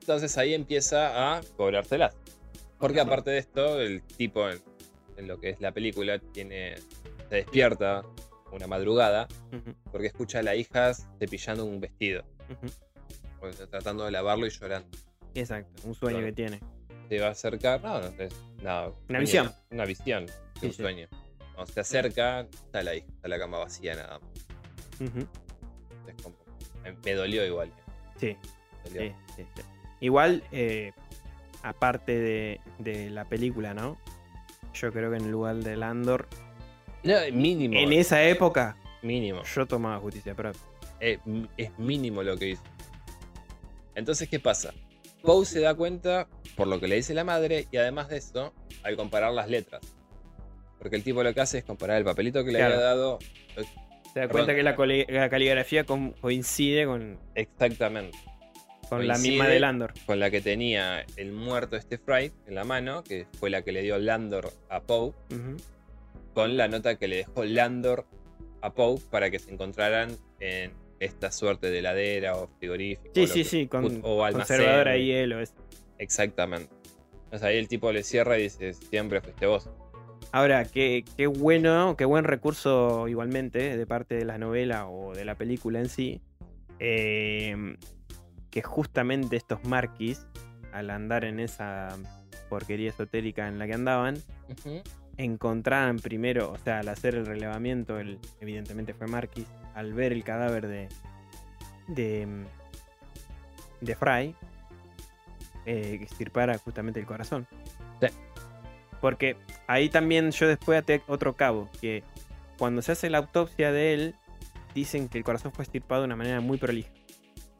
entonces ahí empieza a cobrárselas. Porque aparte de esto, el tipo en, en lo que es la película tiene se despierta una madrugada porque escucha a la hija cepillando un vestido, tratando de lavarlo y llorando. Exacto, un sueño que tiene. Se va a acercar, no, no es nada. Una visión. Una visión, de Sí, un sí. sueño. Cuando se acerca, está la hija, está la cama vacía nada más. Es como- me, me dolió igual. eh, Sí, dolió. Igual, eh, aparte de, de la película, ¿no? Yo creo que en el lugar de Landor, No, mínimo. en esa época, Mínimo. yo tomaba justicia propia. Eh, m- es mínimo lo que hizo. Entonces, ¿qué pasa? Poe se da cuenta por lo que le dice la madre y además de eso, al comparar las letras. Porque el tipo lo que hace es comparar el papelito que le Claro. había dado Se da Perdón. cuenta que la, caligrafía con- coincide con, exactamente con la misma de Landor. con la que tenía el muerto este Fry en la mano, que fue la que le dio Landor a Poe, con la nota que le dejó Landor a Poe para que se encontraran en esta suerte de heladera o frigorífico. Sí, o sí, sí, con o almacén. conservadora y hielo. es- Exactamente. Entonces ahí el tipo le cierra y dice, siempre fuiste vos. Ahora, qué, qué bueno, qué buen recurso igualmente de parte de la novela o de la película en sí. eh, que justamente estos marquis, al andar en esa porquería esotérica en la que andaban, encontraban primero, o sea, al hacer el relevamiento, el, evidentemente fue Marquis, al ver el cadáver de. de. de Fry, eh, extirpara justamente el corazón. Sí. Porque ahí también yo después até otro cabo, que cuando se hace la autopsia de él, dicen que el corazón fue extirpado de una manera muy prolija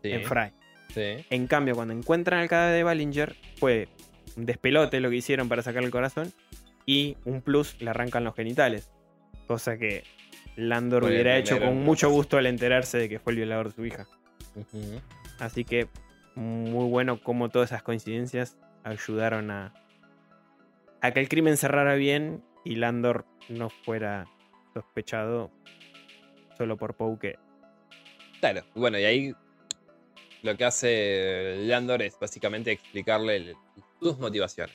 Sí, en Fry. sí. En cambio, cuando encuentran el cadáver de Ballinger, fue un despelote lo que hicieron para sacar el corazón y un plus le arrancan los genitales. Cosa que Landor hubiera hecho con mucho gusto al enterarse de que fue el violador de su hija. Así que muy bueno cómo todas esas coincidencias ayudaron a, a que el crimen cerrara bien y Landor no fuera sospechado solo por Poe que Claro, bueno, y ahí lo que hace Landor es básicamente explicarle sus motivaciones.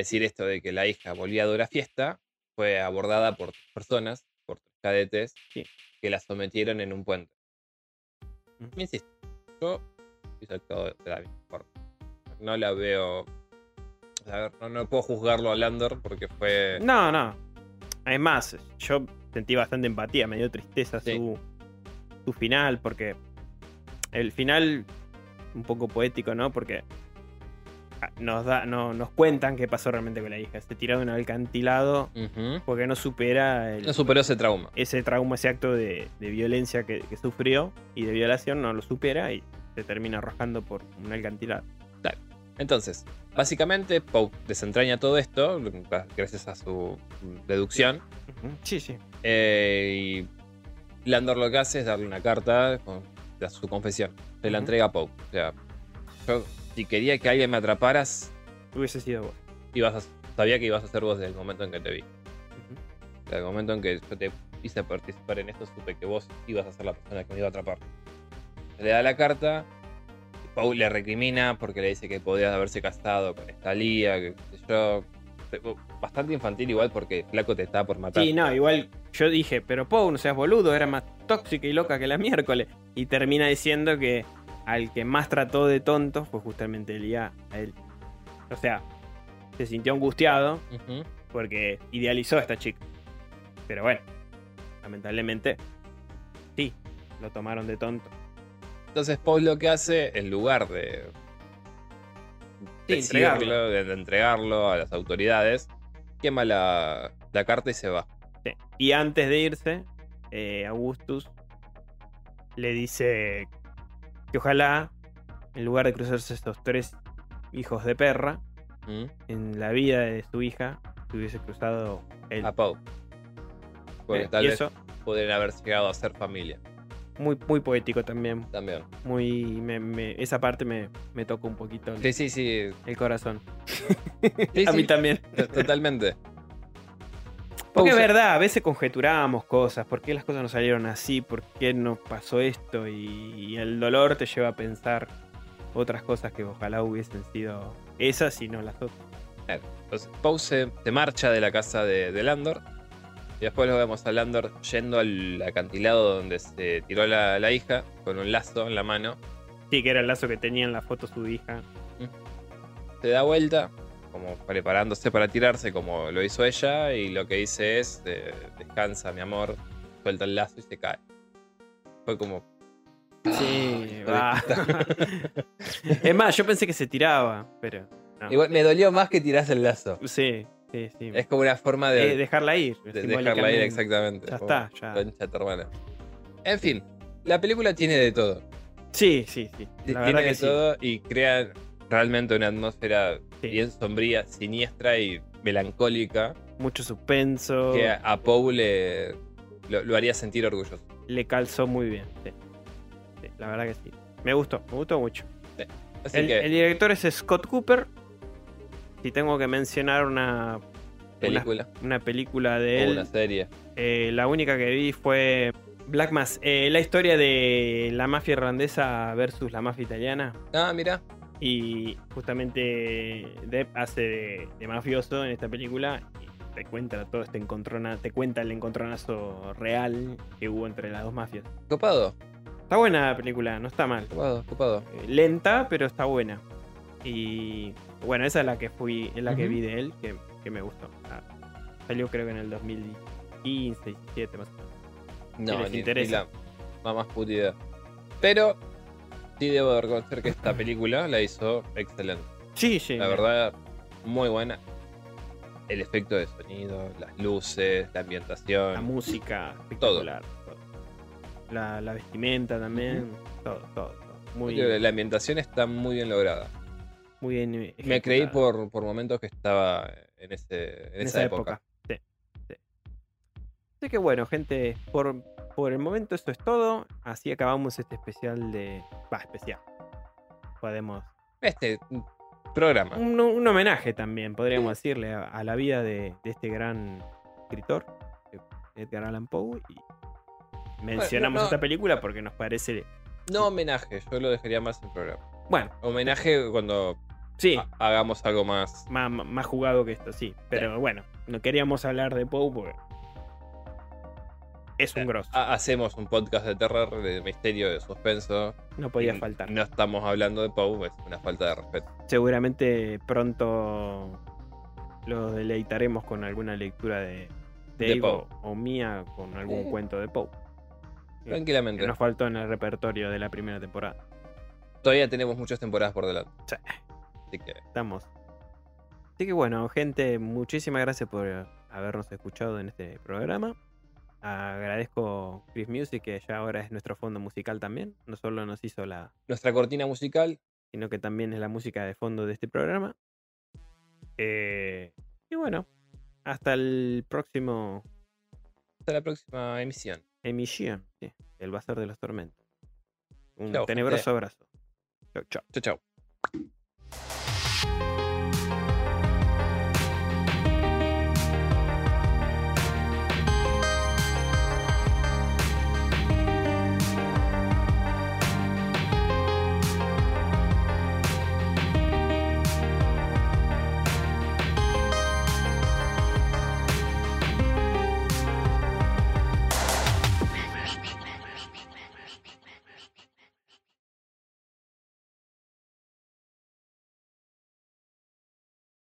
Decir, esto de que la hija volvía de una fiesta fue abordada por tres personas, por tres cadetes, Sí. que la sometieron en un puente. Ujú. Me insisto, yo hice todo de la misma forma. No la veo. A ver, no, no puedo juzgarlo a Landor porque fue. No, no. Además, yo sentí bastante empatía, me dio tristeza Sí. su, su final, porque el final, un poco poético, ¿no? Porque nos, da, no, nos cuentan qué pasó realmente con la hija. Se tiró de un alcantilado porque no supera el- No superó ese trauma. ese trauma, ese acto de, de violencia que, que sufrió y de violación, no lo supera y se termina arrojando por un alcantilado. Entonces, básicamente, Poe desentraña todo esto gracias a su deducción. Sí, sí. Eh, y Landor lo que hace es darle una carta con de su confesión. Se la entrega a Poe. O sea, yo, si quería que alguien me atraparas, Hubiese sido vos. ibas a- sabía que ibas a ser vos desde el momento en que te vi. Ujú. Desde el momento en que yo te hice participar en esto, supe que vos ibas a ser la persona que me iba a atrapar. Le da la carta. y Poe le recrimina porque le dice que podía haberse casado con esta Lía, que yo. Bastante infantil igual porque Flaco te está por matar. Sí, no, igual yo dije, pero Poe, no seas boludo, era más tóxica y loca que la miércoles. Y termina diciendo que al que más trató de tonto fue justamente Elia, a él. O sea, se sintió angustiado porque idealizó a esta chica. Pero bueno, lamentablemente, sí, lo tomaron de tonto. Entonces Poe lo que hace, en lugar de Sí, decirlo, entregarlo. de, de entregarlo a las autoridades, quema la, la carta y se va. Sí. Y antes de irse, eh, Augustus le dice que ojalá, en lugar de cruzarse estos tres hijos de perra, ¿Mm? en la vida de su hija se hubiese cruzado él. A Poe. Porque Eh, tal y vez eso, podrían haber llegado a ser familia muy, muy poético también. también. Muy, me- me- esa parte me, me tocó un poquito el, Sí, sí, sí. el corazón. Sí, a sí, mí también. Totalmente. Porque es verdad, a veces conjeturamos cosas, por qué las cosas no salieron así, por qué nos pasó esto y, y el dolor te lleva a pensar otras cosas que ojalá hubiesen sido esas y no las otras. Entonces, Poe se, se marcha de la casa de, de Landor. Y después lo vemos a Landor yendo al acantilado donde se tiró la, la hija con un lazo en la mano. Sí, que era el lazo que tenía en la foto su hija. Se da vuelta, como preparándose para tirarse, como lo hizo ella. Y lo que dice es: eh, Descansa, mi amor. Suelta el lazo y se cae. Fue como. Sí, de va. es más, yo pensé que se tiraba, pero. no. Igual me dolió más que tirase el lazo. Sí, sí, sí. Es como una forma de, Eh, dejarla ir. de dejarla ir, exactamente. Ya está, ya. Concha tu hermana. En fin, la película tiene de todo. Sí, sí, sí. La Tiene de que sí. todo y crea realmente una atmósfera Sí. bien sombría, siniestra y melancólica Mucho suspenso. que a, a Poe le, lo, lo haría sentir orgulloso. Le calzó muy bien. Sí. Sí, la verdad que sí. Me gustó, me gustó mucho. Así El, que, el director es Scott Cooper. Si tengo que mencionar una, película una película de o él, una serie. eh, la única que vi fue Black Mass. Eh, la historia de la mafia irlandesa versus la mafia italiana. Ah, mira. Y justamente Depp hace de, de mafioso en esta película y te cuenta todo este encontrona, te cuenta el encontronazo real que hubo entre las dos mafias. Copado, Está buena la película, no está mal. copado, copado. Eh, lenta, pero está buena. Y bueno, esa es la que fui, es la que vi de él, que, que me gustó. Ah, salió creo que en el 2015, 17 más o menos. No, ni, ni la más puta idea. Pero sí debo de reconocer que esta película la hizo excelente. Sí, sí. La verdad, muy buena. El efecto de sonido, las luces, la ambientación. La música espectacular. todo. La, la vestimenta también. Todo, todo, todo. Muy, que La ambientación está muy bien lograda. muy bien. Me creí por, por momentos que estaba en, ese, en, en esa, época. Sí, sí. Así que bueno, gente, por, por el momento esto es todo. Así acabamos este especial de. Va, especial. Podemos. Este programa. Un, un homenaje también, podríamos decirle, a, a la vida de, de este gran escritor, Edgar Allan Poe. Y mencionamos no. esta película porque nos parece. No homenaje, yo lo dejaría más en programa. Bueno, Homenaje cuando sí, hagamos algo más. más, más jugado que esto, sí. Pero bueno, no queríamos hablar de Poe porque. Es un grosso. Ha- Hacemos un podcast de terror, de misterio, de suspenso. No podía faltar. No estamos hablando de Poe, es una falta de respeto. Seguramente pronto lo deleitaremos con alguna lectura de, de De Evo Poe. o mía con algún Sí. cuento de Poe. Que Tranquilamente. nos faltó en el repertorio de la primera temporada. Todavía tenemos muchas temporadas por delante. Sí. Así que Estamos. Así que bueno, gente, muchísimas gracias por habernos escuchado en este programa. Agradezco Chris Music, que ya ahora es nuestro fondo musical también. No solo nos hizo la, nuestra cortina musical. sino que también es la música de fondo de este programa. Eh, y bueno, hasta el próximo Hasta la próxima emisión. emisión. Sí, el Bazar de los Tormentos. Un Chao, tenebroso abrazo. Chau, chau. Chao, chao.